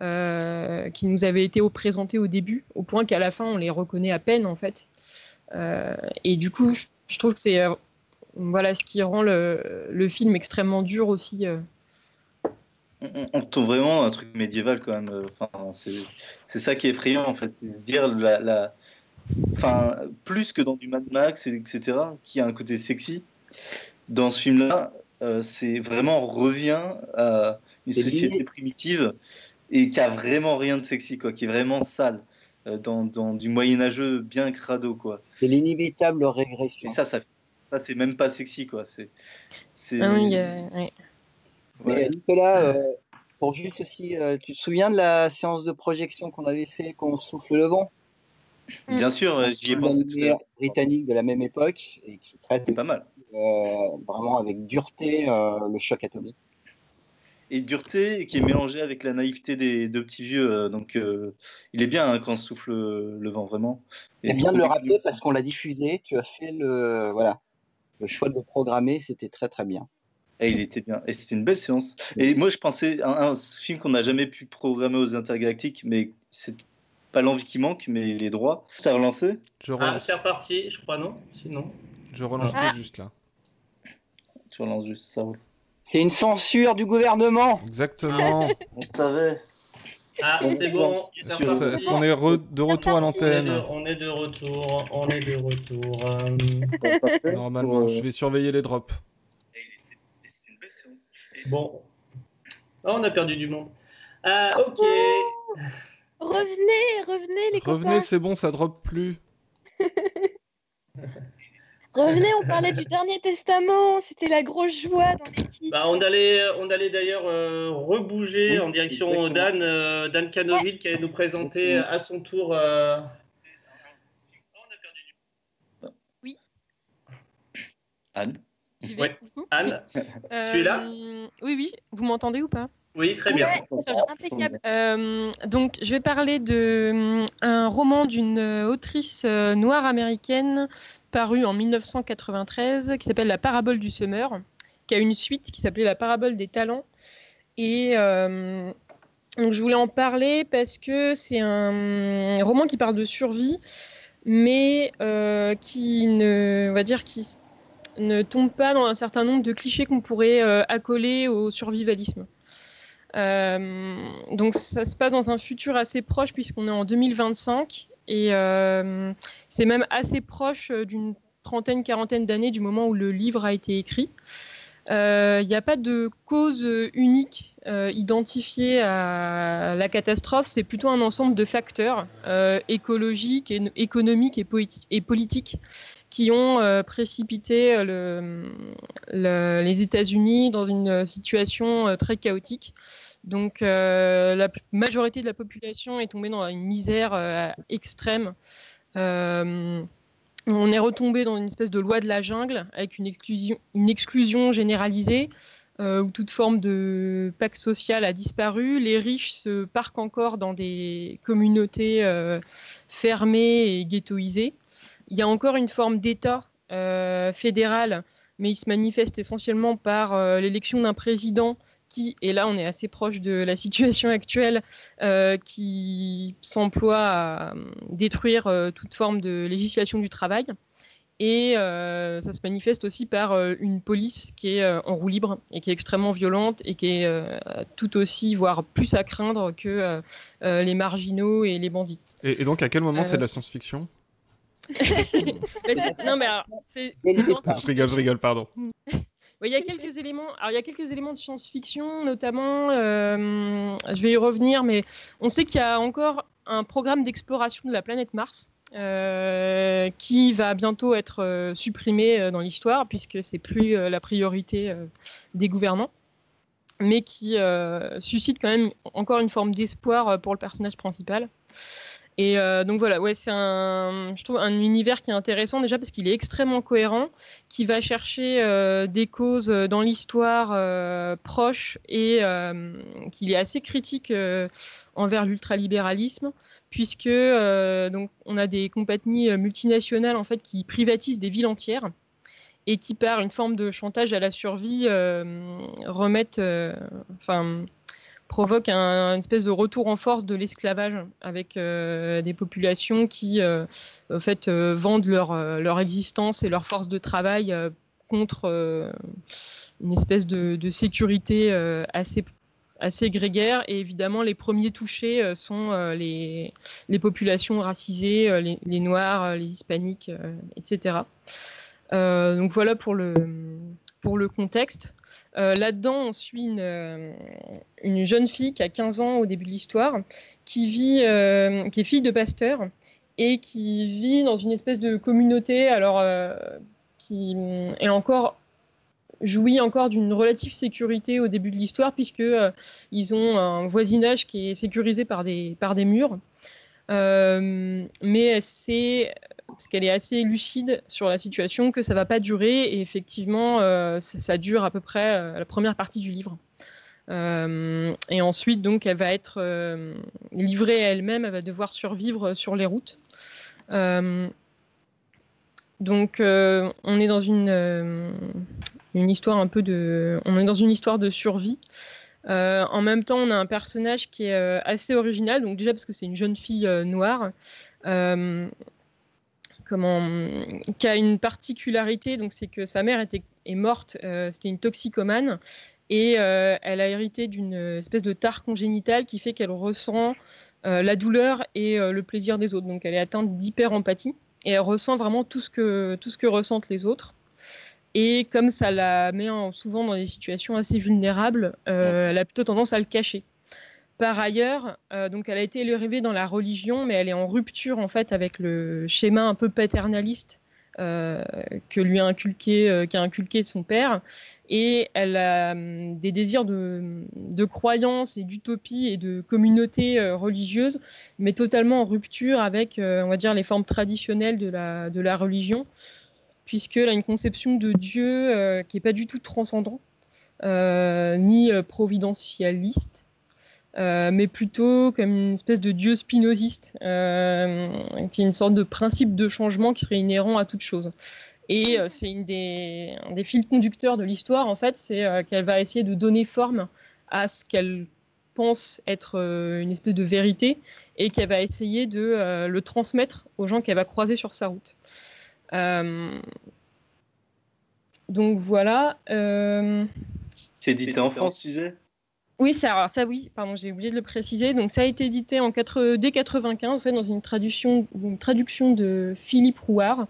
euh, qui nous avaient été présentés au début, au point qu'à la fin on les reconnaît à peine en fait. Euh, et du coup, je, trouve que c'est euh, voilà ce qui rend le, le film extrêmement dur aussi. on, on- retrouve vraiment un truc médiéval quand même. Enfin, c'est ça qui est effrayant en fait. Dire la- enfin, plus que dans du Mad Max, et- etc., qui a un côté sexy, dans ce film-là, euh, c'est vraiment on revient à une société primitive et qui a vraiment rien de sexy, quoi, qui est vraiment sale, euh, dans, dans du moyenâgeux bien crado, quoi. C'est l'inévitable Et régression. ça, ça, ça c'est même pas sexy, quoi. C'est, c'est, Ah oui, euh, ouais. Mais ouais. Nicolas, euh, pour juste aussi, euh, tu te souviens de la séance de projection qu'on avait fait, qu'on souffle le vent? Bien sûr, euh, j'y ai pensé tout à l'heure. britannique de la même époque et qui traite pas mal. euh, vraiment avec dureté euh, le choc atomique. et dureté qui est mélangée avec la naïveté des deux petits vieux. euh, donc, euh, il est bien hein, quand souffle le, le vent, vraiment. C'est bien de le rappeler parce qu'on l'a diffusé. Tu as fait le voilà le choix de le programmer, c'était très très bien. Et il était bien. Et c'était une belle séance. Et moi, je pensais à un, film qu'on n'a jamais pu programmer aux Intergalactiques, mais c'est pas l'envie qui manque, mais les droits. Tu as relancé Je Ah, relance, c'est reparti, je crois, non? Sinon. je relance Ah. tout juste là. Tu relances juste, ça roule. C'est une censure du gouvernement. Exactement. On savait. Ah, c'est bon. Est-ce qu'on est re- de retour à l'antenne on est de retour, on est de retour. euh, Normalement, je vais surveiller les drops. C'était une belle séance. Bon. Ah, on a perdu du monde. Ah, ok. Revenez, revenez les Revenez, copains. c'est bon, ça drop plus. Revenez, on parlait du dernier testament. C'était la grosse joie dans l'équipe. Bah, on allait, on allait d'ailleurs euh, rebouger Oui, en direction d'Anne, euh, d'Anne Canoville qui allait nous présenter à son tour. euh, Anne vais, Ouais. Anne, Euh, tu es là? Oui, oui. Vous m'entendez ou pas? Oui, très bien. Euh, donc, je vais parler de euh, roman d'une euh, autrice noire américaine paru en 1993 qui s'appelle La parabole du semeur, qui a une suite qui s'appelait La parabole des talents. Et donc, je voulais en parler parce que c'est un roman qui parle de survie, mais qui ne, on va dire, qui ne tombe pas dans un certain nombre de clichés qu'on pourrait accoler au survivalisme. Euh, donc ça se passe dans un futur assez proche puisqu'on est en 2025 et euh, c'est même assez proche euh, d'une trentaine, quarantaine d'années du moment où le livre a été écrit. Il n'y a pas de cause unique identifiée à la catastrophe, c'est plutôt un ensemble de facteurs écologiques, économiques et politiques qui ont euh, précipité euh, le- le- les États-Unis dans une situation euh, très chaotique. Donc la majorité de la population est tombée dans une misère extrême. On est retombé dans une espèce de loi de la jungle avec une exclusion, une exclusion généralisée où toute forme de pacte social a disparu. Les riches se parquent encore dans des communautés fermées et ghettoisées. Il y a encore une forme d'État euh, fédéral, mais il se manifeste essentiellement par euh, l'élection d'un président qui, et là on est assez proche de la situation actuelle, euh, qui s'emploie à détruire euh, toute forme de législation du travail. Et euh, ça se manifeste aussi par une police qui est en roue libre et qui est extrêmement violente et qui est tout aussi, voire plus à craindre que les marginaux et les bandits. Et, et donc, à quel moment c'est de la science-fiction? Non, mais alors, c'est. Je rigole, je rigole, pardon. Il y a quelques éléments. Alors, il y a quelques éléments de science-fiction, notamment. euh, je vais y revenir, mais on sait qu'il y a encore un programme d'exploration de la planète Mars euh, qui va bientôt être euh, supprimé euh, dans l'histoire, puisque c'est plus euh, la priorité euh, des gouvernants, mais qui euh, suscite quand même encore une forme d'espoir euh, pour le personnage principal. Et euh, donc voilà, ouais, c'est un, je trouve un univers qui est intéressant déjà parce qu'il est extrêmement cohérent, qui va chercher euh, des causes euh, dans l'histoire euh, proche et qu'il est assez critique envers l'ultralibéralisme, puisque donc on a des compagnies multinationales en fait qui privatisent des villes entières et qui par une forme de chantage à la survie remettent, enfin provoque un, une espèce de retour en force de l'esclavage avec euh, des populations qui euh, en fait euh, vendent leur, euh, leur existence et leur force de travail euh, contre euh, une espèce de, de sécurité euh, assez assez grégaire et évidemment les premiers touchés euh, sont euh, les, les populations racisées, euh, les, les noirs, euh, les hispaniques, euh, etc. Euh, donc voilà pour le, pour le contexte. Euh, Là-dedans, on suit une, euh, une jeune fille qui a 15 ans au début de l'histoire, qui vit, euh, qui est fille de pasteur et qui vit dans une espèce de communauté, alors qui est encore jouit encore d'une relative sécurité au début de l'histoire puisque euh, ils ont un voisinage qui est sécurisé par des par des murs. Mais c'est parce qu'elle est assez lucide sur la situation que ça va pas durer et effectivement euh, ça, dure à peu près euh, la première partie du livre. Euh, et ensuite donc elle va être livrée à elle-même, elle va devoir survivre sur les routes. Donc on est dans une une histoire un peu de. On est dans une histoire de survie. En même temps, on a un personnage qui est assez original. Donc déjà parce que c'est une jeune fille noire. Euh, comment, qui a une particularité, donc c'est que sa mère était, est morte, euh, c'était une toxicomane, et euh, elle a hérité d'une espèce de tare congénitale qui fait qu'elle ressent euh, la douleur et euh, le plaisir des autres. Donc elle est atteinte d'hyper-empathie, et elle ressent vraiment tout ce que, tout ce que ressentent les autres. Et comme ça la met en- souvent dans des situations assez vulnérables, euh, elle a plutôt tendance à le cacher. Par ailleurs, euh, donc elle a été élevée dans la religion, mais elle est en rupture en fait avec le schéma un peu paternaliste euh, que lui a inculqué, euh, qu'a inculqué son père, et elle a hum, des désirs de, de croyance et d'utopie et de communauté religieuse, mais totalement en rupture avec, on va dire, les formes traditionnelles de la, de la religion, puisqu'elle a une conception de Dieu qui n'est pas du tout transcendant, ni providentialiste. Euh, mais plutôt comme une espèce de dieu spinoziste, euh, qui est une sorte de principe de changement qui serait inhérent à toute chose. Et euh, c'est une des, un des fils conducteurs de l'histoire, en fait, c'est euh, qu'elle va essayer de donner forme à ce qu'elle pense être euh, une espèce de vérité et qu'elle va essayer de euh, le transmettre aux gens qu'elle va croiser sur sa route. Euh, donc voilà. euh, C'est édité en France, tu disais oui, ça, alors ça oui, pardon, j'ai oublié de le préciser. Donc ça a été édité en 4, dès 95, en fait, dans une traduction, une traduction de Philippe Rouard,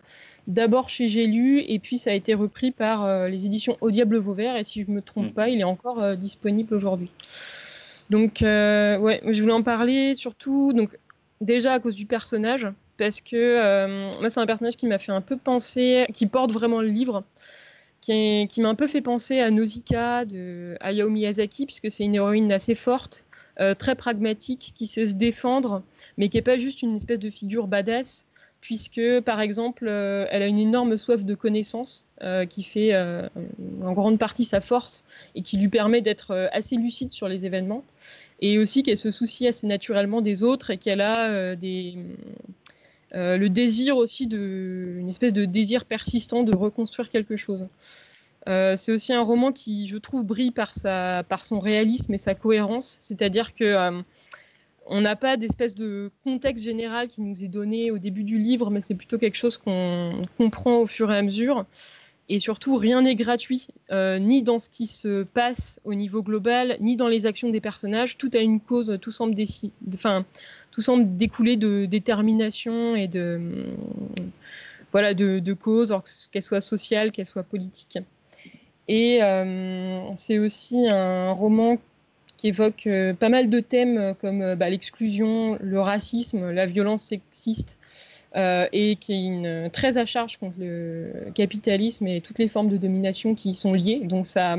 d'abord chez J'ai lu, et puis ça a été repris par euh, les éditions Au Diable Vauvert, et si je ne me trompe Mm. pas, il est encore euh, disponible aujourd'hui. Donc euh, ouais, je voulais en parler surtout, donc déjà à cause du personnage, parce que moi c'est un personnage qui m'a fait un peu penser, qui porte vraiment le livre qui, m'a un peu fait penser à Nausicaa de Hayao Miyazaki, puisque c'est une héroïne assez forte, euh, très pragmatique, qui sait se défendre, mais qui n'est pas juste une espèce de figure badass, puisque par exemple, euh, elle a une énorme soif de connaissance euh, qui fait en grande partie sa force et qui lui permet d'être assez lucide sur les événements, et aussi qu'elle se soucie assez naturellement des autres et qu'elle a des euh, le désir aussi de une espèce de désir persistant de reconstruire quelque chose. Euh, c'est aussi un roman qui, je trouve, brille par sa par son réalisme et sa cohérence, c'est-à-dire que euh, on n'a pas d'espèce de contexte général qui nous est donné au début du livre, mais c'est plutôt quelque chose qu'on comprend au fur et à mesure. Et surtout, rien n'est gratuit, euh, ni dans ce qui se passe au niveau global, ni dans les actions des personnages. Tout a une cause, tout semble, découler de détermination et de, voilà, de, causes, qu'elles soient sociales, qu'elles soient politiques. Et euh, c'est aussi un roman qui évoque euh, pas mal de thèmes comme bah, l'exclusion, le racisme, la violence sexiste, euh, et qui est une, très à charge contre le capitalisme et toutes les formes de domination qui y sont liées. Donc ça,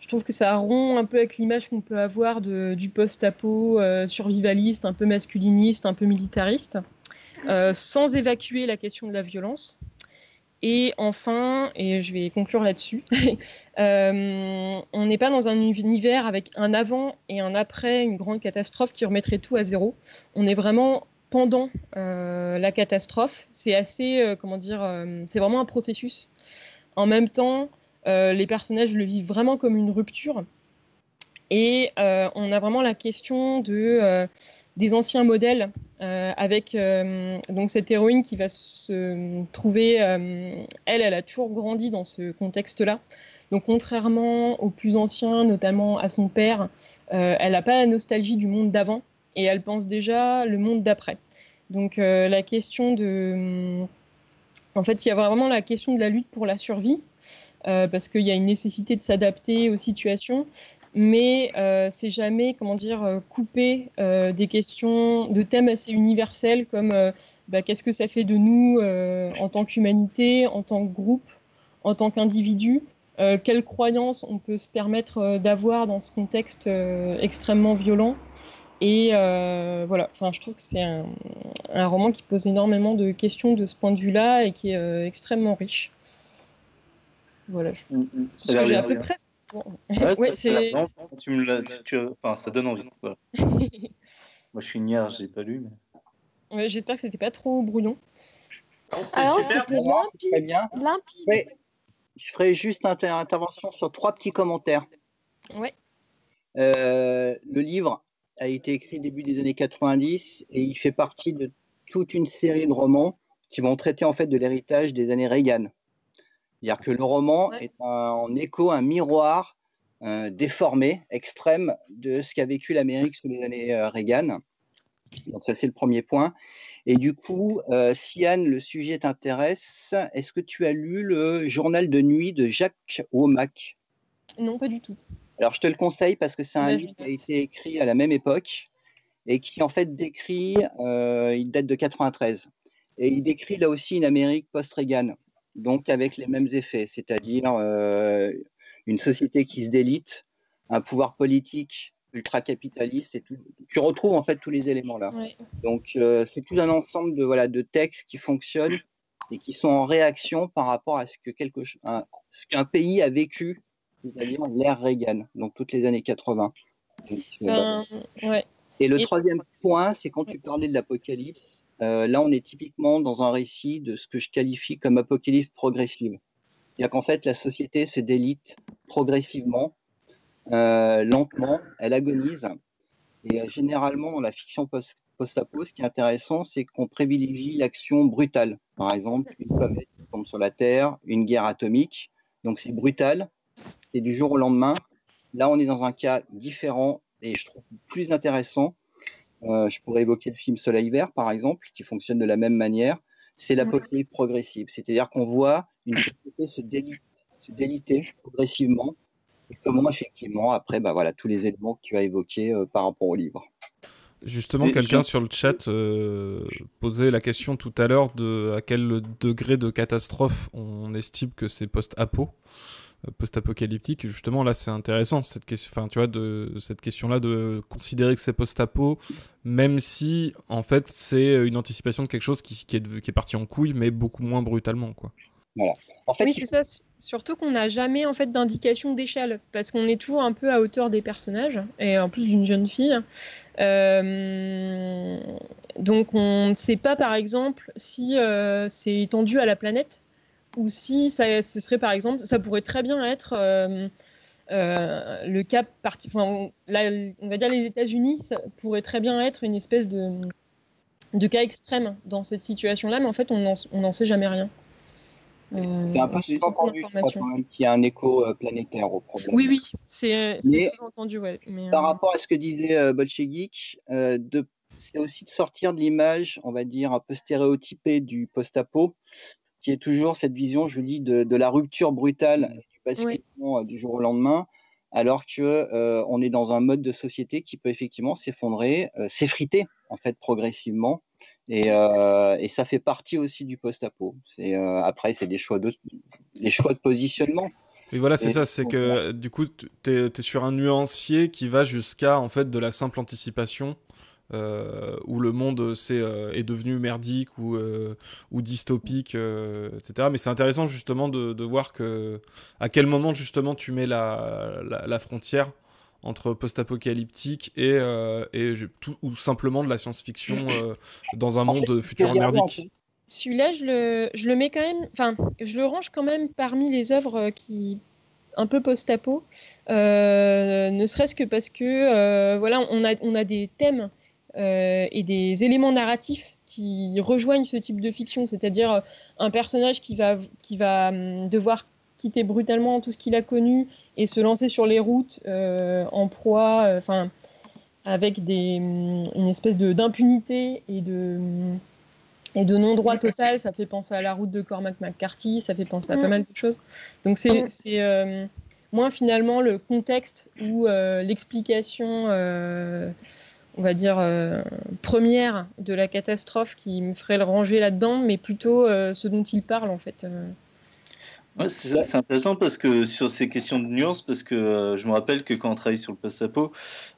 je trouve que ça rompt un peu avec l'image qu'on peut avoir du post-apo euh, survivaliste, un peu masculiniste, un peu militariste, euh, sans évacuer la question de la violence. Et enfin, et je vais conclure là-dessus, euh, on n'est pas dans un univers avec un avant et un après une grande catastrophe qui remettrait tout à zéro. On est vraiment pendant euh, la catastrophe. C'est assez, euh, comment dire, euh, c'est vraiment un processus. En même temps, les personnages le vivent vraiment comme une rupture. Et on a vraiment la question de, des anciens modèles, avec donc cette héroïne qui va se trouver, elle, elle a toujours grandi dans ce contexte-là. Donc contrairement aux plus anciens, notamment à son père, elle n'a pas la nostalgie du monde d'avant et elle pense déjà le monde d'après. Donc euh, la question de... En fait, il y a vraiment la question de la lutte pour la survie, euh, parce qu'il y a une nécessité de s'adapter aux situations, mais euh, c'est jamais, comment dire, euh, coupé euh, des questions, de thèmes assez universels comme bah, qu'est-ce que ça fait de nous en tant qu'humanité, en tant que groupe, en tant qu'individu, quelles croyances on peut se permettre d'avoir dans ce contexte extrêmement violent. Et euh, voilà, enfin, je trouve que c'est un, un roman qui pose énormément de questions de ce point de vue-là et qui est euh, extrêmement riche. Voilà, je Mm, mm. c'est ce que j'ai à peu près. Bon. Ouais, Ouais, ça- c'est- tu me l'as, tu- enfin, ça donne envie. voilà. Moi, je suis une hier, j'ai pas lu. Mais... Ouais, J'espère que c'était pas trop brouillon. Alors, c'était Très limpide. bien. limpide. Ouais. je ferai juste une intervention sur trois petits commentaires. Ouais. Euh, le livre a été écrit début des années 90 et il fait partie de toute une série de romans qui vont traiter en fait de l'héritage des années Reagan. C'est-à-dire que le roman est un, en écho, un miroir euh, déformé, extrême de ce qu'a vécu l'Amérique sous les années euh, Reagan. Donc ça c'est le premier point. Et du coup, euh, si Anne, le sujet t'intéresse, est-ce que tu as lu le journal de nuit de Jacques Womack? Non, pas du tout. Alors je te le conseille parce que c'est un je livre qui a été écrit à la même époque et qui en fait décrit, euh, il date de 93, et il décrit là aussi une Amérique post-Reagan, donc avec les mêmes effets, c'est-à-dire euh, une société qui se délite, un pouvoir politique ultra-capitaliste, et tout. tu retrouves en fait tous les éléments là. Donc euh, c'est tout un ensemble de, voilà, de textes qui fonctionnent et qui sont en réaction par rapport à ce que quelque un- ce qu'un pays a vécu, l'ère Reagan, donc toutes les années 80. Donc, euh, Ben, ouais. et le et- troisième point, c'est quand tu parlais de l'apocalypse, euh, là on est typiquement dans un récit de ce que je qualifie comme apocalypse progressive. C'est-à-dire qu'en fait la société se délite progressivement, euh, lentement, elle agonise. Et euh, généralement dans la fiction post- post-apo, ce qui est intéressant, c'est qu'on privilégie l'action brutale. Par exemple, une comète qui tombe sur la Terre, une guerre atomique. Donc c'est brutal, c'est du jour au lendemain. Là, on est dans un cas différent et je trouve plus intéressant. Euh, je pourrais évoquer le film Soleil vert, par exemple, qui fonctionne de la même manière. C'est l'apocalypse progressive, c'est-à-dire qu'on voit une société se, délite, se déliter progressivement et comment effectivement, après, bah, voilà, tous les éléments que tu as évoqués euh, par rapport au livre. Justement, quelqu'un sur le chat euh, posait la question tout à l'heure de à quel degré de catastrophe on estime que c'est post-apo, post-apocalyptique. Justement, là, c'est intéressant cette question. Enfin, tu vois, de cette question-là de considérer que c'est post-apo, même si en fait c'est une anticipation de quelque chose qui, qui est, qui est parti en couille, mais beaucoup moins brutalement, quoi. En fait, Oui, c'est ça. Surtout qu'on n'a jamais en fait d'indication d'échelle, parce qu'on est toujours un peu à hauteur des personnages, et en plus d'une jeune fille. Euh, donc on ne sait pas par exemple si euh, c'est étendu à la planète, ou si ça, ce serait par exemple, ça pourrait très bien être euh, euh, le cas parti. Enfin, on, là, on va dire les États-Unis, ça pourrait très bien être une espèce de, de cas extrême dans cette situation-là, mais en fait on n'en sait jamais rien. Euh, c'est un peu sous-entendu, je crois, d'informations. quand même, qu'il y a un écho planétaire au problème. Oui, oui, c'est sous-entendu, ouais. Mais, Par rapport à ce que disait Bolchegeek, c'est aussi de sortir de l'image, on va dire, un peu stéréotypée du post-apo, qui est toujours cette vision, je vous dis, de, de la rupture brutale du basculement euh, du jour au lendemain, alors que euh, on est dans un mode de société qui peut effectivement s'effondrer, euh, s'effriter en fait progressivement. Et, euh, et ça fait partie aussi du post-apo. Euh, après, c'est des choix de, des choix de positionnement. Et voilà, c'est ça, c'est que du coup, tu- t'es es sur un nuancier qui va jusqu'à en fait de la simple anticipation. Euh, où le monde c'est, euh, est devenu merdique ou, euh, ou dystopique, etc. Mais c'est intéressant justement de, de voir que à quel moment justement tu mets la, la, la frontière entre post-apocalyptique et, et tout, ou simplement de la science-fiction dans un monde futur merdique. Celui-là, je le, je le mets quand même, enfin, je le range quand même parmi les œuvres qui un peu post-apo, ne serait-ce que parce que voilà, on a, on a des thèmes et des éléments narratifs qui rejoignent ce type de fiction, c'est-à-dire euh, un personnage qui va, qui va hum, devoir quitter brutalement tout ce qu'il a connu et se lancer sur les routes euh, en proie, euh, enfin, avec des, hum, une espèce d'impunité et de hum, et de non-droit total, ça fait penser à la route de Cormac McCarthy, ça fait penser à pas Mm. mal de choses. Donc c'est euh, moins finalement le contexte ou euh, l'explication, euh, on va dire, euh, première de la catastrophe qui me ferait le ranger là-dedans, mais plutôt euh, ce dont il parle en fait. euh. C'est intéressant parce que sur ces questions de nuances, parce que je me rappelle que quand on travaillait sur le post-apo,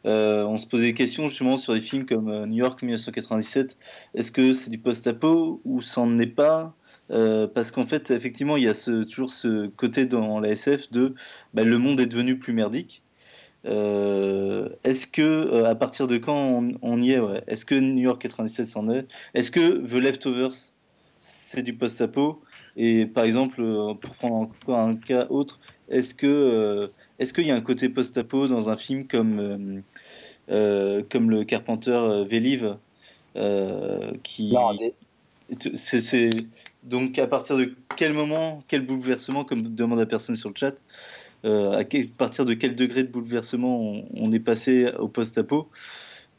euh, on se posait des questions justement sur des films comme New York 1997. Est-ce que c'est du post-apo ou c'en est pas? Parce qu'en fait, effectivement, il y a toujours ce côté dans la SF de bah, le monde est devenu plus merdique. Euh, Est-ce que euh, à partir de quand on, on y est ouais? Est-ce que New York 97 s'en est? Est-ce que The Leftovers c'est du post-apo? Et par exemple, euh, pour prendre encore un cas autre, est-ce que euh, est-ce qu'il y a un côté post-apo dans un film comme comme le Carpenter Vélive qui Non, c'est c'est- donc à partir de quel moment, quel bouleversement, comme demande la personne sur le chat, euh, à quel- partir de quel degré de bouleversement on, on est passé au post-apo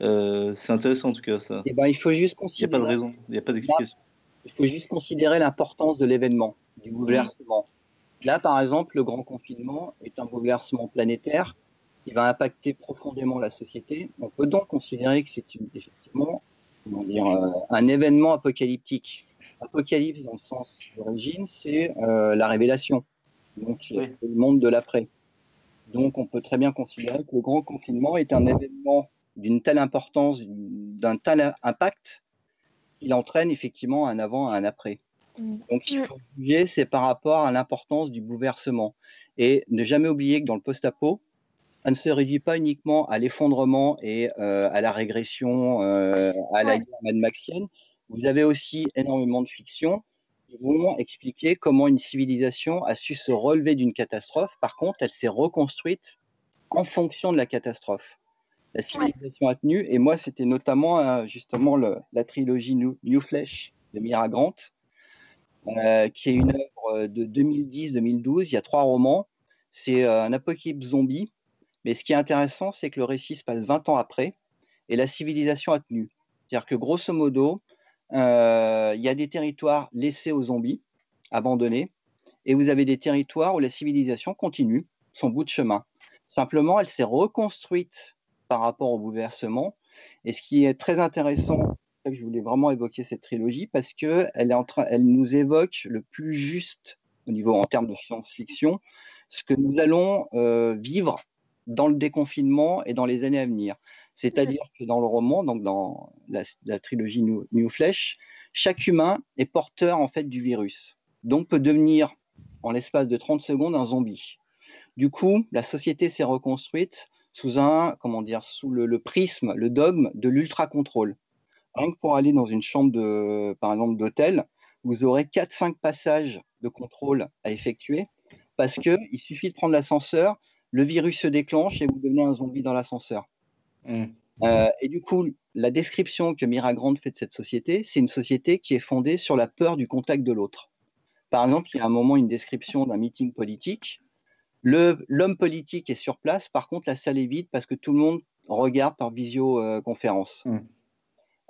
Euh, C'est intéressant en tout cas ça. eh ben, il faut juste Il n'y a pas de considérer raison, il n'y a pas d'explication. il faut juste considérer l'importance de l'événement, du bouleversement. Là, par exemple, le grand confinement est un bouleversement planétaire qui va impacter profondément la société. On peut donc considérer que c'est effectivement comment dire, euh, un événement apocalyptique. Apocalypse, dans le sens d'origine, c'est euh, la révélation, donc Oui. le monde de l'après. Donc, on peut très bien considérer que le grand confinement est un événement d'une telle importance, d'un tel impact il entraîne effectivement un avant et un après. Mm. Donc, il faut juger, c'est par rapport à l'importance du bouleversement. Et ne jamais oublier que dans le post-apo, ça ne se réduit pas uniquement à l'effondrement et euh, à la régression, euh, à la Ouais. guerre Maxienne. Vous avez aussi énormément de fiction vont expliquer comment une civilisation a su se relever d'une catastrophe. Par contre, elle s'est reconstruite en fonction de la catastrophe. La civilisation a tenu, et moi, c'était notamment euh, justement le- la trilogie New, New Flesh de Mira Grant, euh, qui est une œuvre de 2010-2012. Il y a trois romans. C'est euh, un apocalypse zombie, mais ce qui est intéressant, c'est que le récit se passe 20 ans après, et la civilisation a tenu. C'est-à-dire que grosso modo, euh, il y a des territoires laissés aux zombies, abandonnés, et vous avez des territoires où la civilisation continue son bout de chemin. Simplement, elle s'est reconstruite par rapport au bouleversement. Et ce qui est très intéressant, c'est que je voulais vraiment évoquer cette trilogie, parce que elle nous évoque le plus juste au niveau en termes de science-fiction, ce que nous allons euh, vivre dans le déconfinement et dans les années à venir. C'est-à-dire que dans le roman, donc dans la, trilogie New, Flesh, chaque humain est porteur en fait du virus, donc peut devenir en l'espace de 30 secondes un zombie. Du coup, la société s'est reconstruite sous un, comment dire, sous le, prisme, le dogme de l'ultra-contrôle. Rien que pour aller dans une chambre, par exemple, d'hôtel, vous aurez 4-5 passages de contrôle à effectuer parce qu'il suffit de prendre l'ascenseur, le virus se déclenche et vous devenez un zombie dans l'ascenseur. Mm. Euh, et du coup, la description que Mira Grant fait de cette société, c'est une société qui est fondée sur la peur du contact de l'autre. Par exemple, il y a un moment une description d'un meeting politique. Le- L'homme politique est sur place, par contre, la salle est vide parce que tout le monde regarde par visioconférence. Mm.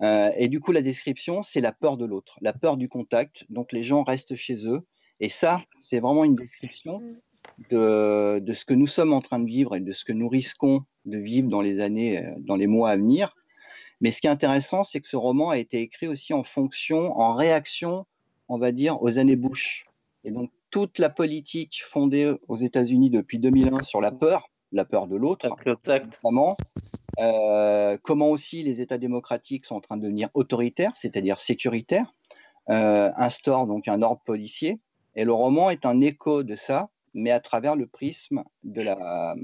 Euh, et du coup, la description, c'est la peur de l'autre, la peur du contact. Donc, les gens restent chez eux. Et ça, c'est vraiment une description de, de ce que nous sommes en train de vivre et de ce que nous risquons de vivre dans les années, euh, dans les mois à venir. Mais ce qui est intéressant, c'est que ce roman a été écrit aussi en fonction, en réaction, on va dire, aux années Bush. Et donc, toute la politique fondée aux États-Unis depuis 2001 sur la peur, la peur de l'autre, notamment, euh, comment aussi les États démocratiques sont en train de devenir autoritaires, c'est-à-dire sécuritaires, euh, instaurent donc un ordre policier. Et le roman est un écho de ça, mais à travers le prisme de la,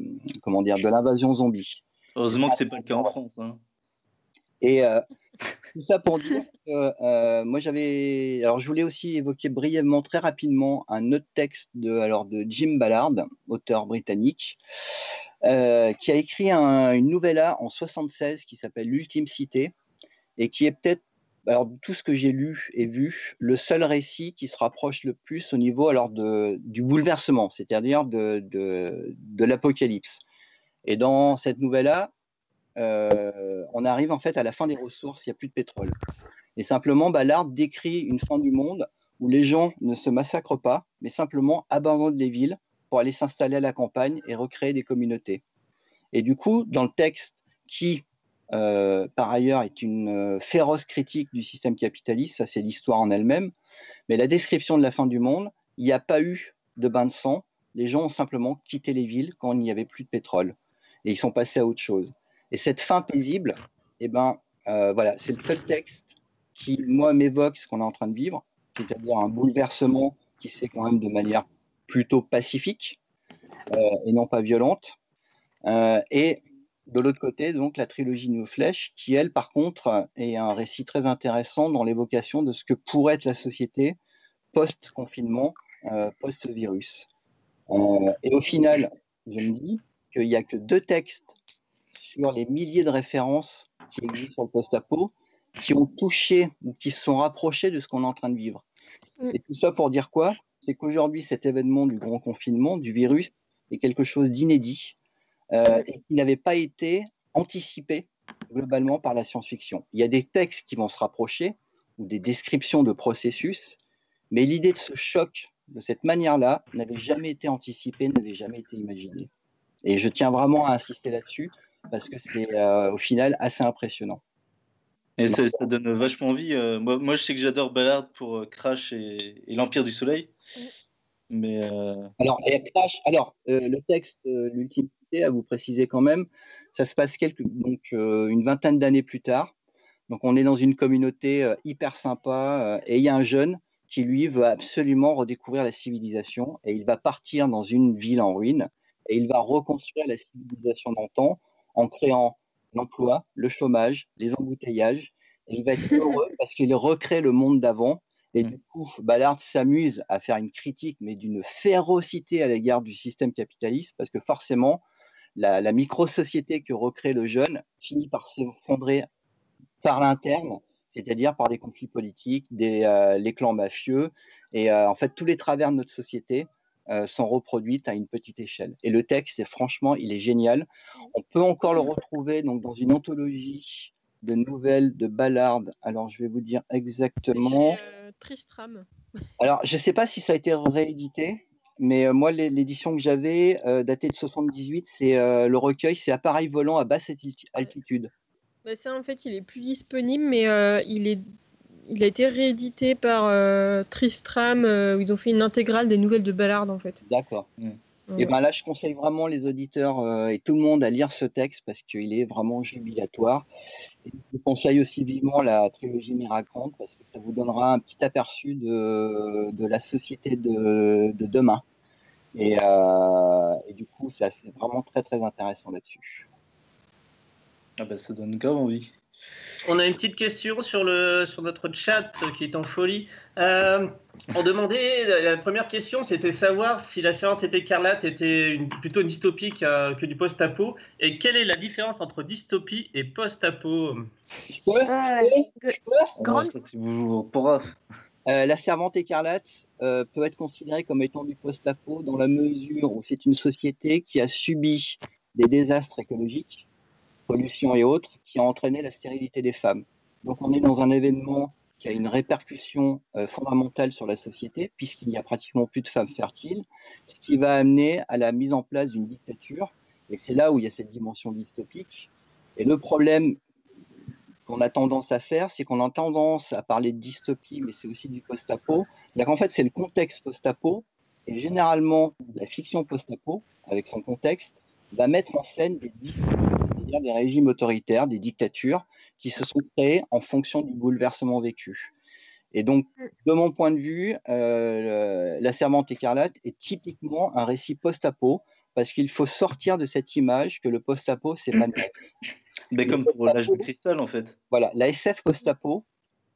comment dire, de l'invasion zombie. Heureusement que c'est pas le cas en France. hein. Et euh, tout ça pour dire que euh, moi j'avais. Alors je voulais aussi évoquer brièvement, très rapidement, un autre texte de, alors, de Jim Ballard, auteur britannique, euh, qui a écrit un- une novella en 76 qui s'appelle L'ultime cité et qui est peut-être, alors tout ce que j'ai lu et vu, le seul récit qui se rapproche le plus au niveau alors de, du bouleversement, c'est-à-dire de, de, l'apocalypse. Et dans cette novella, euh, on arrive en fait à la fin des ressources, il n'y a plus de pétrole. Et simplement, Ballard décrit une fin du monde où les gens ne se massacrent pas, mais simplement abandonnent les villes pour aller s'installer à la campagne et recréer des communautés. Et du coup, dans le texte qui, euh, par ailleurs, est une euh, féroce critique du système capitaliste, ça c'est l'histoire en elle-même, mais la description de la fin du monde, il n'y a pas eu de bain de sang, les gens ont simplement quitté les villes quand il n'y avait plus de pétrole, et ils sont passés à autre chose. Et cette fin paisible, eh ben, euh, voilà, c'est le seul texte qui, moi, m'évoque ce qu'on est en train de vivre, c'est-à-dire un bouleversement qui se fait quand même de manière plutôt pacifique et non pas violente. Et de l'autre côté, donc, la trilogie New Flesh, qui, elle, par contre, est un récit très intéressant dans l'évocation de ce que pourrait être la société post-confinement, euh, post-virus. Euh, et au final, je me dis qu'il n'y a que deux textes sur les milliers de références qui existent sur le post-apo qui ont touché ou qui se sont rapprochés de ce qu'on est en train de vivre. Mm. Et tout ça pour dire quoi? C'est qu'aujourd'hui, cet événement du grand confinement, du virus, est quelque chose d'inédit et qui n'avait pas été anticipé globalement par la science-fiction. Il y a des textes qui vont se rapprocher ou des descriptions de processus, mais l'idée de ce choc de cette manière-là n'avait jamais été anticipée, n'avait jamais été imaginée. Et je tiens vraiment à insister là-dessus parce que c'est euh, au final assez impressionnant. Et ça, ça donne vachement envie. Euh, moi, moi, je sais que j'adore Ballard pour euh, Crash et, et l'Empire du Soleil. Mais euh, Alors, et Crash, alors euh, le texte, euh, à vous préciser quand même, ça se passe quelques, donc, euh, une vingtaine d'années plus tard. Donc, on est dans une communauté euh, hyper sympa euh, et il y a un jeune qui, lui, veut absolument redécouvrir la civilisation et il va partir dans une ville en ruine et il va reconstruire la civilisation d'antan en créant l'emploi, le chômage, les embouteillages. Et il va être heureux parce qu'il recrée le monde d'avant. Et du coup, Ballard s'amuse à faire une critique, mais d'une férocité à l'égard du système capitaliste, parce que forcément, la, la micro-société que recrée le jeune finit par s'effondrer par l'interne, c'est-à-dire par des conflits politiques, des, euh, les clans mafieux, et euh, en fait, tous les travers de notre société euh, sont reproduits à une petite échelle. Et le texte, franchement, il est génial. On peut encore le retrouver donc dans une anthologie de nouvelles de Ballard. Alors, je vais vous dire exactement. chez, Tristram. Alors, je ne sais pas si ça a été réédité, mais euh, moi, l'é- l'édition que j'avais, euh, datée de 78, c'est euh, le recueil, c'est Appareil volant à basse alti- altitude. Bah, ça, en fait, il est plus disponible, mais il, est... il a été réédité par euh, Tristram, euh, où ils ont fait une intégrale des nouvelles de Ballard, en fait. D'accord. Mm. Ouais. Et ben là, je conseille vraiment les auditeurs euh, et tout le monde à lire ce texte parce qu'il est vraiment jubilatoire. Et je conseille aussi vivement la trilogie Miraconte parce que ça vous donnera un petit aperçu de, de la société de, de demain. Et, euh, et du coup, c'est vraiment très très intéressant là-dessus. ah bah, ça donne grave envie. On a une petite question sur, le, sur notre chat qui est en folie. Euh, on demandait, la, première question, c'était savoir si la servante écarlate était une- plutôt dystopique euh, que du post-apo. Et quelle est la différence entre dystopie et post-apo? Ouais, Ah, ouais, que- ouais. Grande- Euh, la servante écarlate euh, peut être considérée comme étant du post-apo dans la mesure où c'est une société qui a subi des désastres écologiques, pollution et autres, qui a entraîné la stérilité des femmes. Donc on est dans un événement qui a une répercussion euh, fondamentale sur la société, puisqu'il n'y a pratiquement plus de femmes fertiles, ce qui va amener à la mise en place d'une dictature. Et c'est là où il y a cette dimension dystopique. Et le problème qu'on a tendance à faire, c'est qu'on a tendance à parler de dystopie, mais c'est aussi du post-apo. En fait, c'est le contexte post-apo, et généralement, la fiction post-apo, avec son contexte, va mettre en scène des c'est-à-dire des régimes autoritaires, des dictatures, qui se sont créées en fonction du bouleversement vécu. Et donc, de mon point de vue, euh, La Servante écarlate est typiquement un récit post-apo, parce qu'il faut sortir de cette image que le post-apo, c'est Max. Mais comme pour l'âge de cristal, en fait. Voilà, la SF post-apo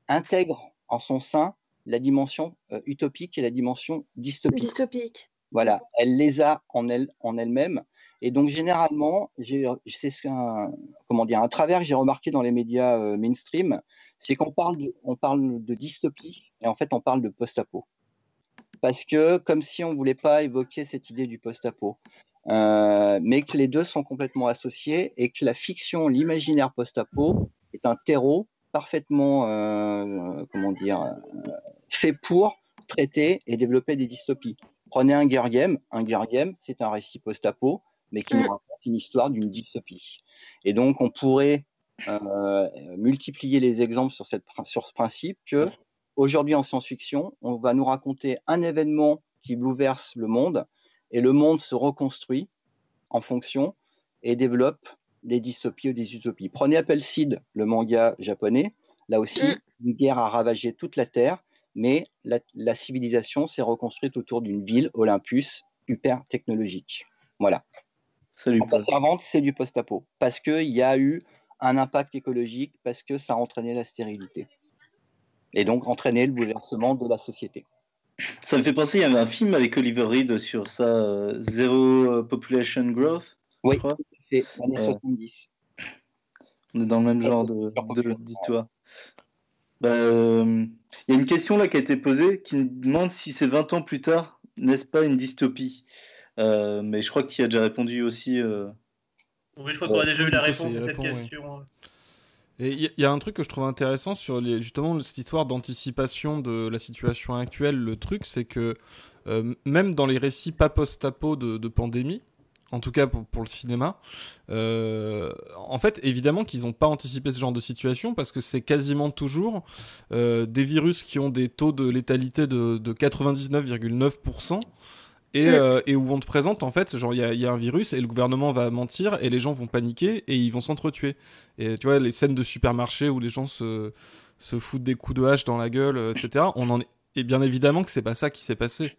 intègre en son sein la dimension euh, utopique et la dimension dystopique. dystopique. Voilà, elle les a en elle en elle-même. Et donc généralement, j'ai- c'est ce qu'un comment dire un travers que j'ai remarqué dans les médias euh, mainstream, c'est qu'on parle de on parle de dystopie et en fait on parle de post-apo. Parce que comme si on voulait pas évoquer cette idée du post-apo, Euh, mais que les deux sont complètement associés et que la fiction, l'imaginaire post-apo est un terreau parfaitement euh, comment dire euh, fait pour traiter et développer des dystopies. Prenez un Hunger Game. Un Hunger Game, c'est un récit post-apo, mais qui nous raconte une histoire d'une dystopie. Et donc, on pourrait euh, multiplier les exemples sur, cette, sur ce principe que aujourd'hui en science-fiction, on va nous raconter un événement qui bouleverse le monde et le monde se reconstruit en fonction et développe des dystopies ou des utopies. Prenez Appleseed, le manga japonais. Là aussi, une guerre a ravagé toute la Terre, mais la, la civilisation s'est reconstruite autour d'une ville, Olympus, hyper technologique. Voilà. C'est du post-apo, parce qu'il y a eu un impact écologique, parce que ça a entraîné la stérilité. Et donc entraîné le bouleversement de la société. Ça me fait penser, il y avait un film avec Oliver Reed sur ça, euh, Zero Population Growth. Oui, je crois. c'est années Euh, 70. On est dans le même genre de- de- d'histoire. Bah, euh, Il y a une question là qui a été posée qui me demande si c'est 20 ans plus tard, n'est-ce pas une dystopie? Euh, Mais je crois que tu y as déjà répondu aussi. euh. Oui, je crois qu'on a déjà Oui, eu la réponse à cette oui. Et il y, a un truc que je trouve intéressant sur justement cette histoire d'anticipation de la situation actuelle. Le truc, c'est que euh, même dans les récits pas post-apo de, pandémie, en tout cas pour, le cinéma, euh, en fait, évidemment qu'ils n'ont pas anticipé ce genre de situation parce que c'est quasiment toujours euh, des virus qui ont des taux de létalité de 99,9%. Et, Mm. euh, et où on te présente en fait, genre il y, a- il y a un virus et le gouvernement va mentir et les gens vont paniquer et ils vont s'entretuer. Et tu vois, les scènes de supermarché où les gens se, se foutent des coups de hache dans la gueule, euh, etc. On en est... Et bien évidemment que c'est pas ça qui s'est passé.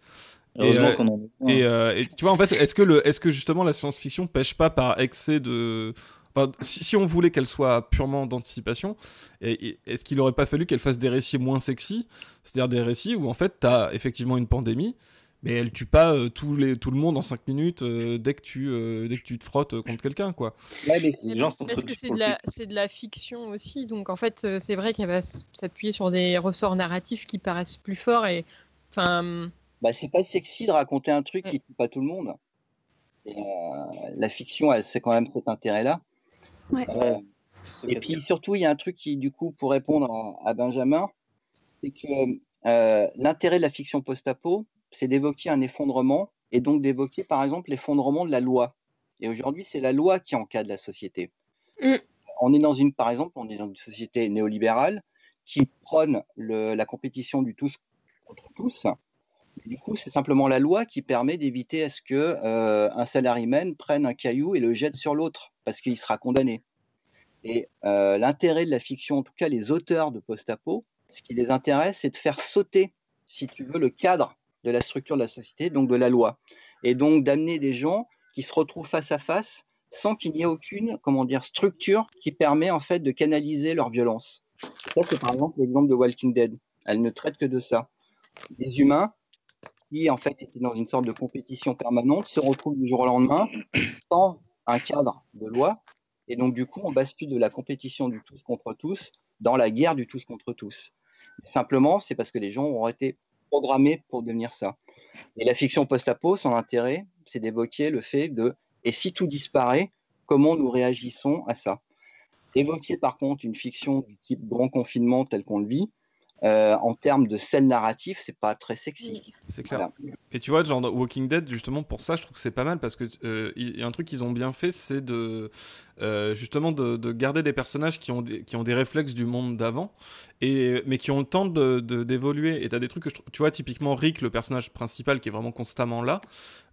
Euh, en est. Et, euh, et tu vois, en fait, est-ce que, le, est-ce que justement la science-fiction pêche pas par excès de. Enfin, si, si on voulait qu'elle soit purement d'anticipation, et est-ce qu'il aurait pas fallu qu'elle fasse des récits moins sexy C'est-à-dire des récits où en fait t'as effectivement une pandémie, mais elle tue pas euh, les, tout le monde en 5 minutes euh, dès, que tu, euh, dès que tu te frottes contre quelqu'un, quoi. Ouais, mais Les gens sont Parce que c'est de, la, c'est de la fiction aussi, donc en fait c'est vrai qu'elle va s'appuyer sur des ressorts narratifs qui paraissent plus forts et enfin bah, c'est pas sexy de raconter un truc Ouais. qui tue pas tout le monde. Et, euh, la fiction, elle, c'est quand même cet intérêt-là. Ouais. Euh, et puis surtout, il y a un truc qui, du coup, pour répondre à, à Benjamin, c'est que euh, l'intérêt de la fiction post-apo, c'est d'évoquer un effondrement et donc d'évoquer, par exemple, l'effondrement de la loi. Et aujourd'hui, c'est la loi qui encadre la société. Mm. On est dans une, par exemple, on est dans une société néolibérale qui prône le- la compétition du tous contre tous. Du coup, c'est simplement la loi qui permet d'éviter à ce que euh, un salaryman prenne un caillou et le jette sur l'autre parce qu'il sera condamné. Et euh, l'intérêt de la fiction, en tout cas les auteurs de post-apo, ce qui les intéresse, c'est de faire sauter, si tu veux, le cadre de la structure de la société, donc de la loi, et donc d'amener des gens qui se retrouvent face à face sans qu'il n'y ait aucune, comment dire, structure qui permet en fait de canaliser leur violence. Ça, c'est par exemple l'exemple de Walking Dead. Elle ne traite que de ça. Des humains qui en fait étaient dans une sorte de compétition permanente se retrouvent du jour au lendemain sans un cadre de loi et donc du coup on bascule de la compétition du tous contre tous dans la guerre du tous contre tous. Simplement c'est parce que les gens ont été programmés pour devenir ça. Et la fiction post-apo, son intérêt, c'est d'évoquer le fait de et si tout disparaît, comment nous réagissons à ça? Évoquer par contre une fiction du type grand confinement tel qu'on le vit, euh, en termes de scène narrative, c'est pas très sexy. C'est clair. Voilà. Et tu vois, genre Walking Dead, justement pour ça, je trouve que c'est pas mal parce que euh, il y a un truc qu'ils ont bien fait, c'est de euh, justement de, de garder des personnages qui ont des, qui ont des réflexes du monde d'avant, et mais qui ont le temps de de- d'évoluer. Et t'as des trucs que je trouve, tu vois, typiquement Rick, le personnage principal qui est vraiment constamment là,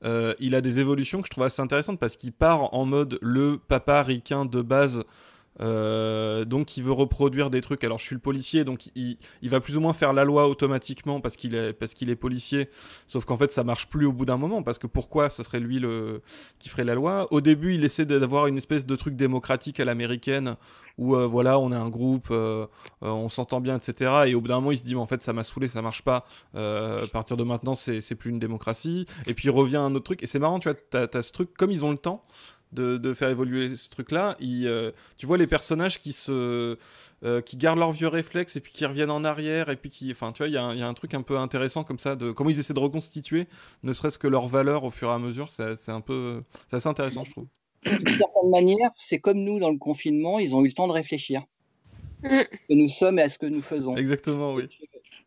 euh, il a des évolutions que je trouve assez intéressantes parce qu'il part en mode le papa ricain de base. Euh, donc il veut reproduire des trucs. Alors je suis le policier, donc il, va plus ou moins faire la loi automatiquement parce qu'il est parce qu'il est policier. Sauf qu'en fait ça marche plus au bout d'un moment parce que pourquoi ce serait lui qui ferait la loi? Au début il essaie d'avoir une espèce de truc démocratique à l'américaine où euh, voilà on est un groupe, euh, on s'entend bien, etc. Et au bout d'un moment il se dit mais en fait ça m'a saoulé, ça marche pas. À partir de maintenant c'est plus une démocratie. Et puis il revient à un autre truc et c'est marrant tu vois t'as as ce truc comme ils ont le temps de, de faire évoluer ce truc-là. euh, tu vois les personnages qui se, euh, qui gardent leurs vieux réflexes et puis qui reviennent en arrière et puis qui, enfin, tu vois, il y, a un- il y a un truc un peu intéressant comme ça de comment ils essaient de reconstituer, ne serait-ce que leur valeur au fur et à mesure. C'est c'est un peu, c'est assez intéressant, je trouve. D'une certaine manière, c'est comme nous dans le confinement, ils ont eu le temps de réfléchir à ce que nous sommes et à ce que nous faisons. Exactement, oui.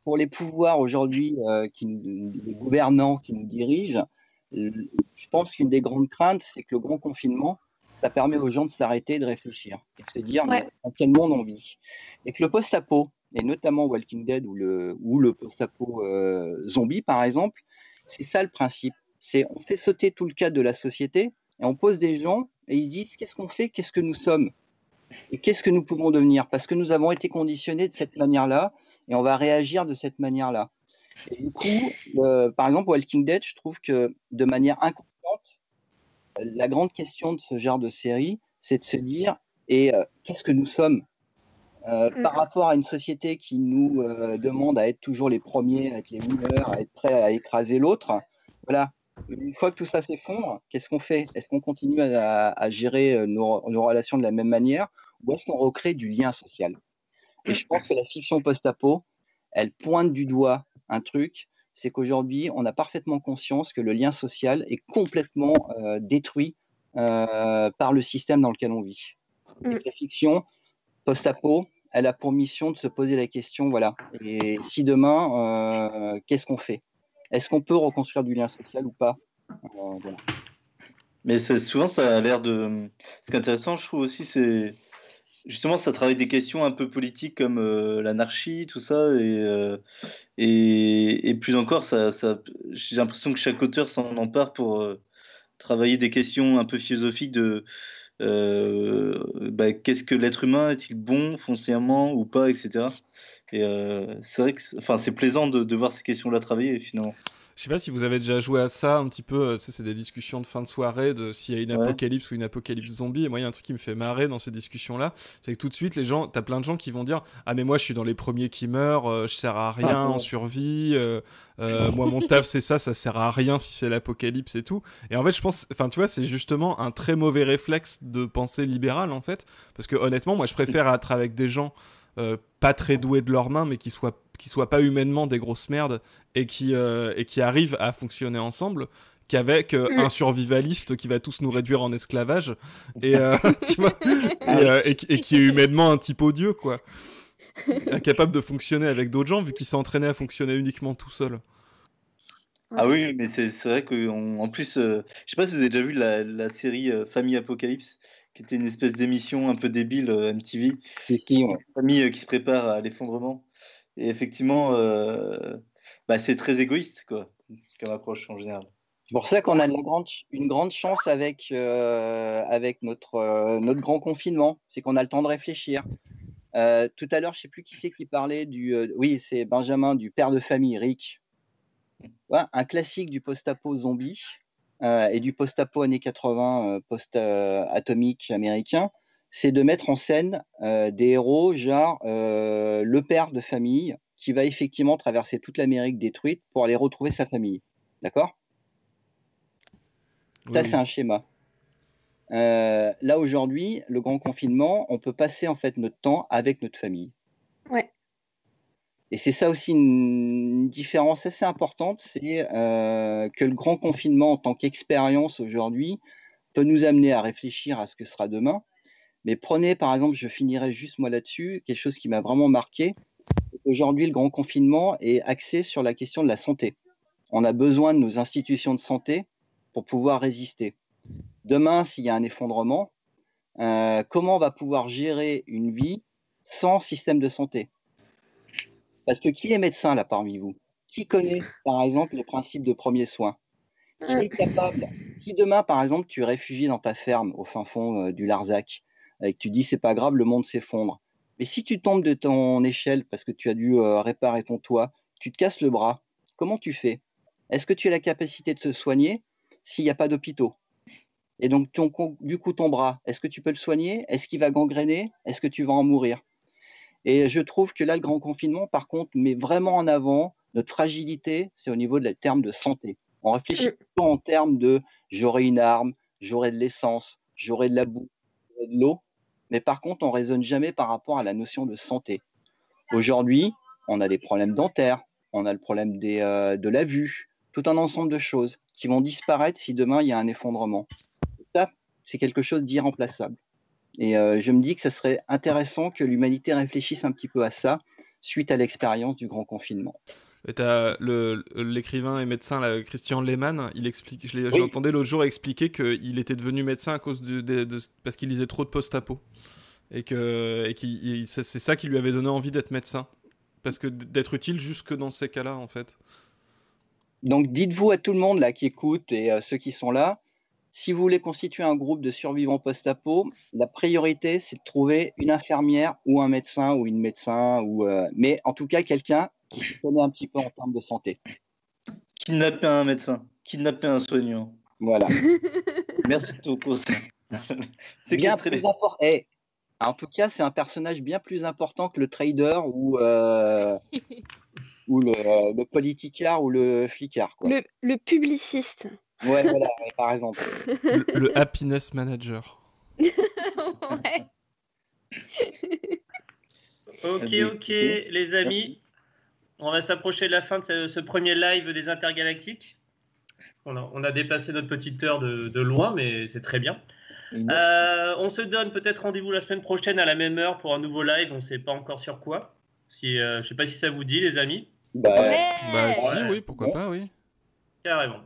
Pour les pouvoirs aujourd'hui, euh, qui nous- les gouvernants qui nous dirigent, je pense qu'une des grandes craintes, c'est que le grand confinement, ça permet aux gens de s'arrêter de réfléchir et de se dire Ouais. mais dans quel monde on vit? Et que le post-apo, et notamment Walking Dead ou le, ou le post-apo euh, zombie par exemple, c'est ça le principe. C'est on fait sauter tout le cadre de la société et on pose des gens et ils se disent qu'est-ce qu'on fait, qu'est-ce que nous sommes? Et qu'est-ce que nous pouvons devenir? Parce que nous avons été conditionnés de cette manière-là et on va réagir de cette manière-là. Et du coup, euh, par exemple, Walking Dead, je trouve que de manière inconsciente, la grande question de ce genre de série, c'est de se dire et euh, qu'est-ce que nous sommes? Euh, Mm. par rapport à une société qui nous demande à être toujours les premiers, à être les winners, à être prêts à écraser l'autre, voilà. Une fois que tout ça s'effondre, qu'est-ce qu'on fait? Est-ce qu'on continue à, à gérer nos, nos relations de la même manière ou est-ce qu'on recrée du lien social? Et je pense que la fiction post-apo, elle pointe du doigt un truc, c'est qu'aujourd'hui, on a parfaitement conscience que le lien social est complètement euh, détruit euh, par le système dans lequel on vit. Et Mm. que la fiction post-apo, elle a pour mission de se poser la question, voilà, et si demain, euh, qu'est-ce qu'on fait? Est-ce qu'on peut reconstruire du lien social ou pas? Euh, voilà. Mais c'est- souvent, ça a l'air de. Ce qui est intéressant, je trouve aussi, c'est justement, ça travaille des questions un peu politiques comme euh, l'anarchie, tout ça, et, euh, et, plus encore, ça, j'ai l'impression que chaque auteur s'en empare pour euh, travailler des questions un peu philosophiques de bah, qu'est-ce que l'être humain est-il bon foncièrement ou pas, etc. Et euh, c'est vrai que c'est- enfin, c'est plaisant de, de voir ces questions-là travailler finalement. Je sais pas si vous avez déjà joué à ça un petit peu. euh, tu sais, c'est des discussions de fin de soirée de s'il y a une Ouais. apocalypse ou une apocalypse zombie. Et moi, il y a un truc qui me fait marrer dans ces discussions-là, c'est que tout de suite, les gens, t'as plein de gens qui vont dire ah mais moi, je suis dans les premiers qui meurent, euh, je sers à rien Ah, en survie. euh, euh, moi, mon taf, c'est ça, ça sert à rien si c'est l'apocalypse et tout. Et en fait, je pense, enfin, tu vois, c'est justement un très mauvais réflexe de pensée libérale en fait, parce que honnêtement, moi, je préfère être avec des gens pas très doués de leurs mains, mais qui soient qui soient pas humainement des grosses merdes et qui euh, et qui arrivent à fonctionner ensemble qu'avec euh, Mm. un survivaliste qui va tous nous réduire en esclavage et euh, tu vois et, euh, et qui- et qui est humainement un type odieux quoi. Incapable de fonctionner avec d'autres gens vu qu'il s'est entraîné à fonctionner uniquement tout seul. Ah oui, mais c'est vrai qu'en plus, euh, je sais pas si vous avez déjà vu la, la série euh, Famille Apocalypse, qui était une espèce d'émission un peu débile euh, MTV, ouais. famille euh, qui se prépare à l'effondrement. Et effectivement, euh, bah, c'est très égoïste, quoi, comme approche en général. C'est pour ça qu'on a une grande, une grande chance avec, euh, avec notre, euh, notre grand confinement, c'est qu'on a le temps de réfléchir. Euh, tout à l'heure, je ne sais plus qui c'est qui parlait du. euh, oui, c'est Benjamin, du père de famille, Rick. Un classique du post-apo zombie euh, et du post-apo années 80 euh, post-atomique américain, c'est de mettre en scène euh, des héros, genre euh, le père de famille qui va effectivement traverser toute l'Amérique détruite pour aller retrouver sa famille. D'accord? Ça, c'est un schéma. Euh, là, aujourd'hui, le grand confinement, on peut passer en fait notre temps avec notre famille. Ouais. Et c'est ça aussi une, différence assez importante, c'est euh, que le grand confinement en tant qu'expérience aujourd'hui peut nous amener à réfléchir à ce que sera demain. Mais prenez par exemple, je finirai juste moi là-dessus, quelque chose qui m'a vraiment marqué. Aujourd'hui, le grand confinement est axé sur la question de la santé. On a besoin de nos institutions de santé pour pouvoir résister. Demain, s'il y a un effondrement, euh, comment on va pouvoir gérer une vie sans système de santé? Parce que qui est médecin là parmi vous? Qui connaît par exemple les principes de premiers soins Qui est capable Si demain par exemple tu es réfugié dans ta ferme au fin fond euh, du Larzac et que tu dis c'est pas grave, le monde s'effondre. Mais si tu tombes de ton échelle parce que tu as dû euh, réparer ton toit, tu te casses le bras, comment tu fais? Est-ce que tu as la capacité de se soigner s'il n'y a pas d'hôpitaux? Et donc, ton, du coup, ton bras, est-ce que tu peux le soigner? Est-ce qu'il va gangréner? Est-ce que tu vas en mourir? Et je trouve que là, le grand confinement, par contre, met vraiment en avant notre fragilité, c'est au niveau de la terme de santé. On réfléchit plutôt en termes de j'aurai une arme, j'aurai de l'essence, j'aurai de la boue, j'aurai de l'eau, mais par contre, on ne raisonne jamais par rapport à la notion de santé. Aujourd'hui, on a des problèmes dentaires, on a le problème des, euh, de la vue, tout un ensemble de choses qui vont disparaître si demain il y a un effondrement. Ça, c'est quelque chose d'irremplaçable. Et euh, je me dis que ça serait intéressant que l'humanité réfléchisse un petit peu à ça suite à l'expérience du grand confinement. L'écrivain et médecin là, Christian Lehmann, il explique, je oui. l'entendais l'autre jour expliquer qu'il était devenu médecin à cause de, de, de parce qu'il lisait trop de post-apo. Et que et qu c'est ça qui lui avait donné envie d'être médecin. Parce que d'être utile jusque dans ces cas-là, en fait. Donc dites-vous à tout le monde là qui écoute et euh, ceux qui sont là, si vous voulez constituer un groupe de survivants post-apo, la priorité c'est de trouver une infirmière ou un médecin ou une médecin, ou, euh, mais en tout cas quelqu'un qui se connaît un petit peu en termes de santé. Kidnapper un médecin, kidnapper un soignant. Voilà. Merci de ton conseil. C'est bien très important. Hey, En tout cas, c'est un personnage bien plus important que le trader ou, euh, ou le, le politicard ou le flicard. Quoi. Le, le publiciste. Ouais, voilà, par exemple. Le, le happiness manager. ouais. Ok, ok, les amis. merci. On va s'approcher de la fin de ce, ce premier live des intergalactiques. On a, on a dépassé notre petite heure de, de loin, mais c'est très bien. Euh, on se donne peut-être rendez-vous la semaine prochaine à la même heure pour un nouveau live. On ne sait pas encore sur quoi. Si, euh, je ne sais pas si ça vous dit, les amis. Bah, Ouais. Bah si, oui, pourquoi pas, oui. Carrément.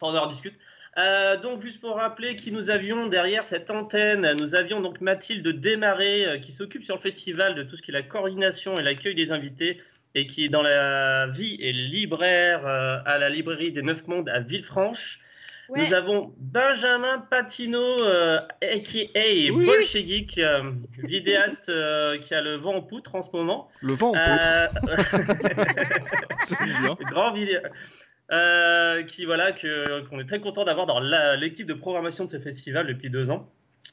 On en rediscute. Euh, donc, juste pour rappeler qui nous avions derrière cette antenne, nous avions donc Mathilde Desmarais euh, qui s'occupe sur le festival de tout ce qui est la coordination et l'accueil des invités et qui est dans la vie et libraire euh, à la librairie des Neuf Mondes à Villefranche. Ouais. Nous avons Benjamin Patino, euh, a.k.a. Oui. Bolchegeek, euh, vidéaste euh, qui a le vent en poutre en ce moment. Le vent en poutre, Euh, c'est bien. grand vidéo. Euh, qui voilà qu'on est très content d'avoir dans l'équipe de programmation de ce festival depuis deux ans.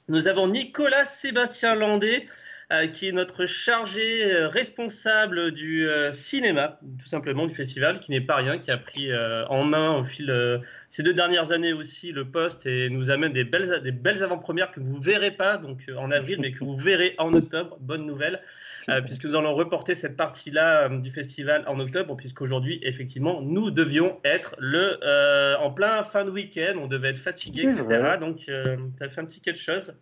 Nous avons Nicolas Sébastien Landé, euh, qui est notre chargé euh, responsable du cinéma, tout simplement du festival, qui n'est pas rien, qui a pris en main au fil ces deux dernières années aussi le poste et nous amène des belles des belles avant-premières que vous verrez pas donc en avril, mais que vous verrez en octobre. Bonne nouvelle. Euh, puisque nous allons reporter cette partie-là euh, du festival en octobre, puisqu'aujourd'hui, effectivement, nous devions être le, euh, en plein fin de week-end, on devait être fatigué, etc. vrai. Donc, euh, ça fait un petit quelque chose.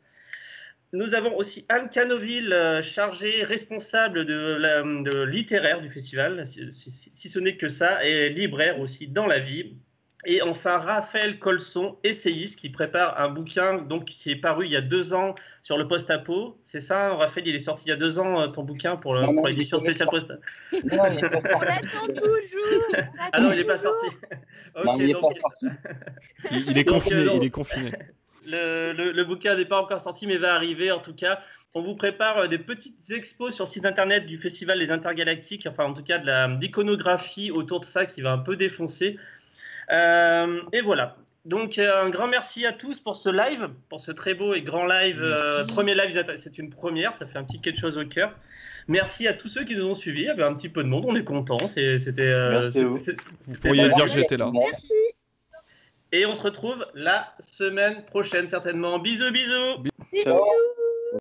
Nous avons aussi Anne Canoville, chargée, responsable de, la, de littéraire du festival, si, si- si ce n'est que ça, et libraire aussi dans la vie. Et enfin, Raphaël Colson, essayiste, qui prépare un bouquin donc, qui est paru il y a deux ans sur le post-apo. C'est ça, Raphaël, il est sorti il y a deux ans, euh, ton bouquin pour l'édition est spéciale post-apo. non, il n'est pas On l'attend toujours. Ah non, il n'est pas sorti. Il pas sorti. Il, il est confiné, euh, il est confiné. le, le- le bouquin n'est pas encore sorti, mais va arriver en tout cas. On vous prépare euh, des petites expos sur le site internet du Festival des Intergalactiques, enfin en tout cas de la- d'iconographie autour de ça qui va un peu défoncer. Euh, et voilà. Donc euh, un grand merci à tous pour ce live, pour ce très beau et grand live. euh, premier live, c'est une première, ça fait un petit quelque chose au cœur. Merci à tous ceux qui nous ont suivis. Il y avait un petit peu de monde, on est content. C'est- C'était. euh, Merci à vous. Vous pourriez dire j'étais là. Merci. Et on se retrouve la semaine prochaine certainement. Bisous, bisous. Bisous. Ciao.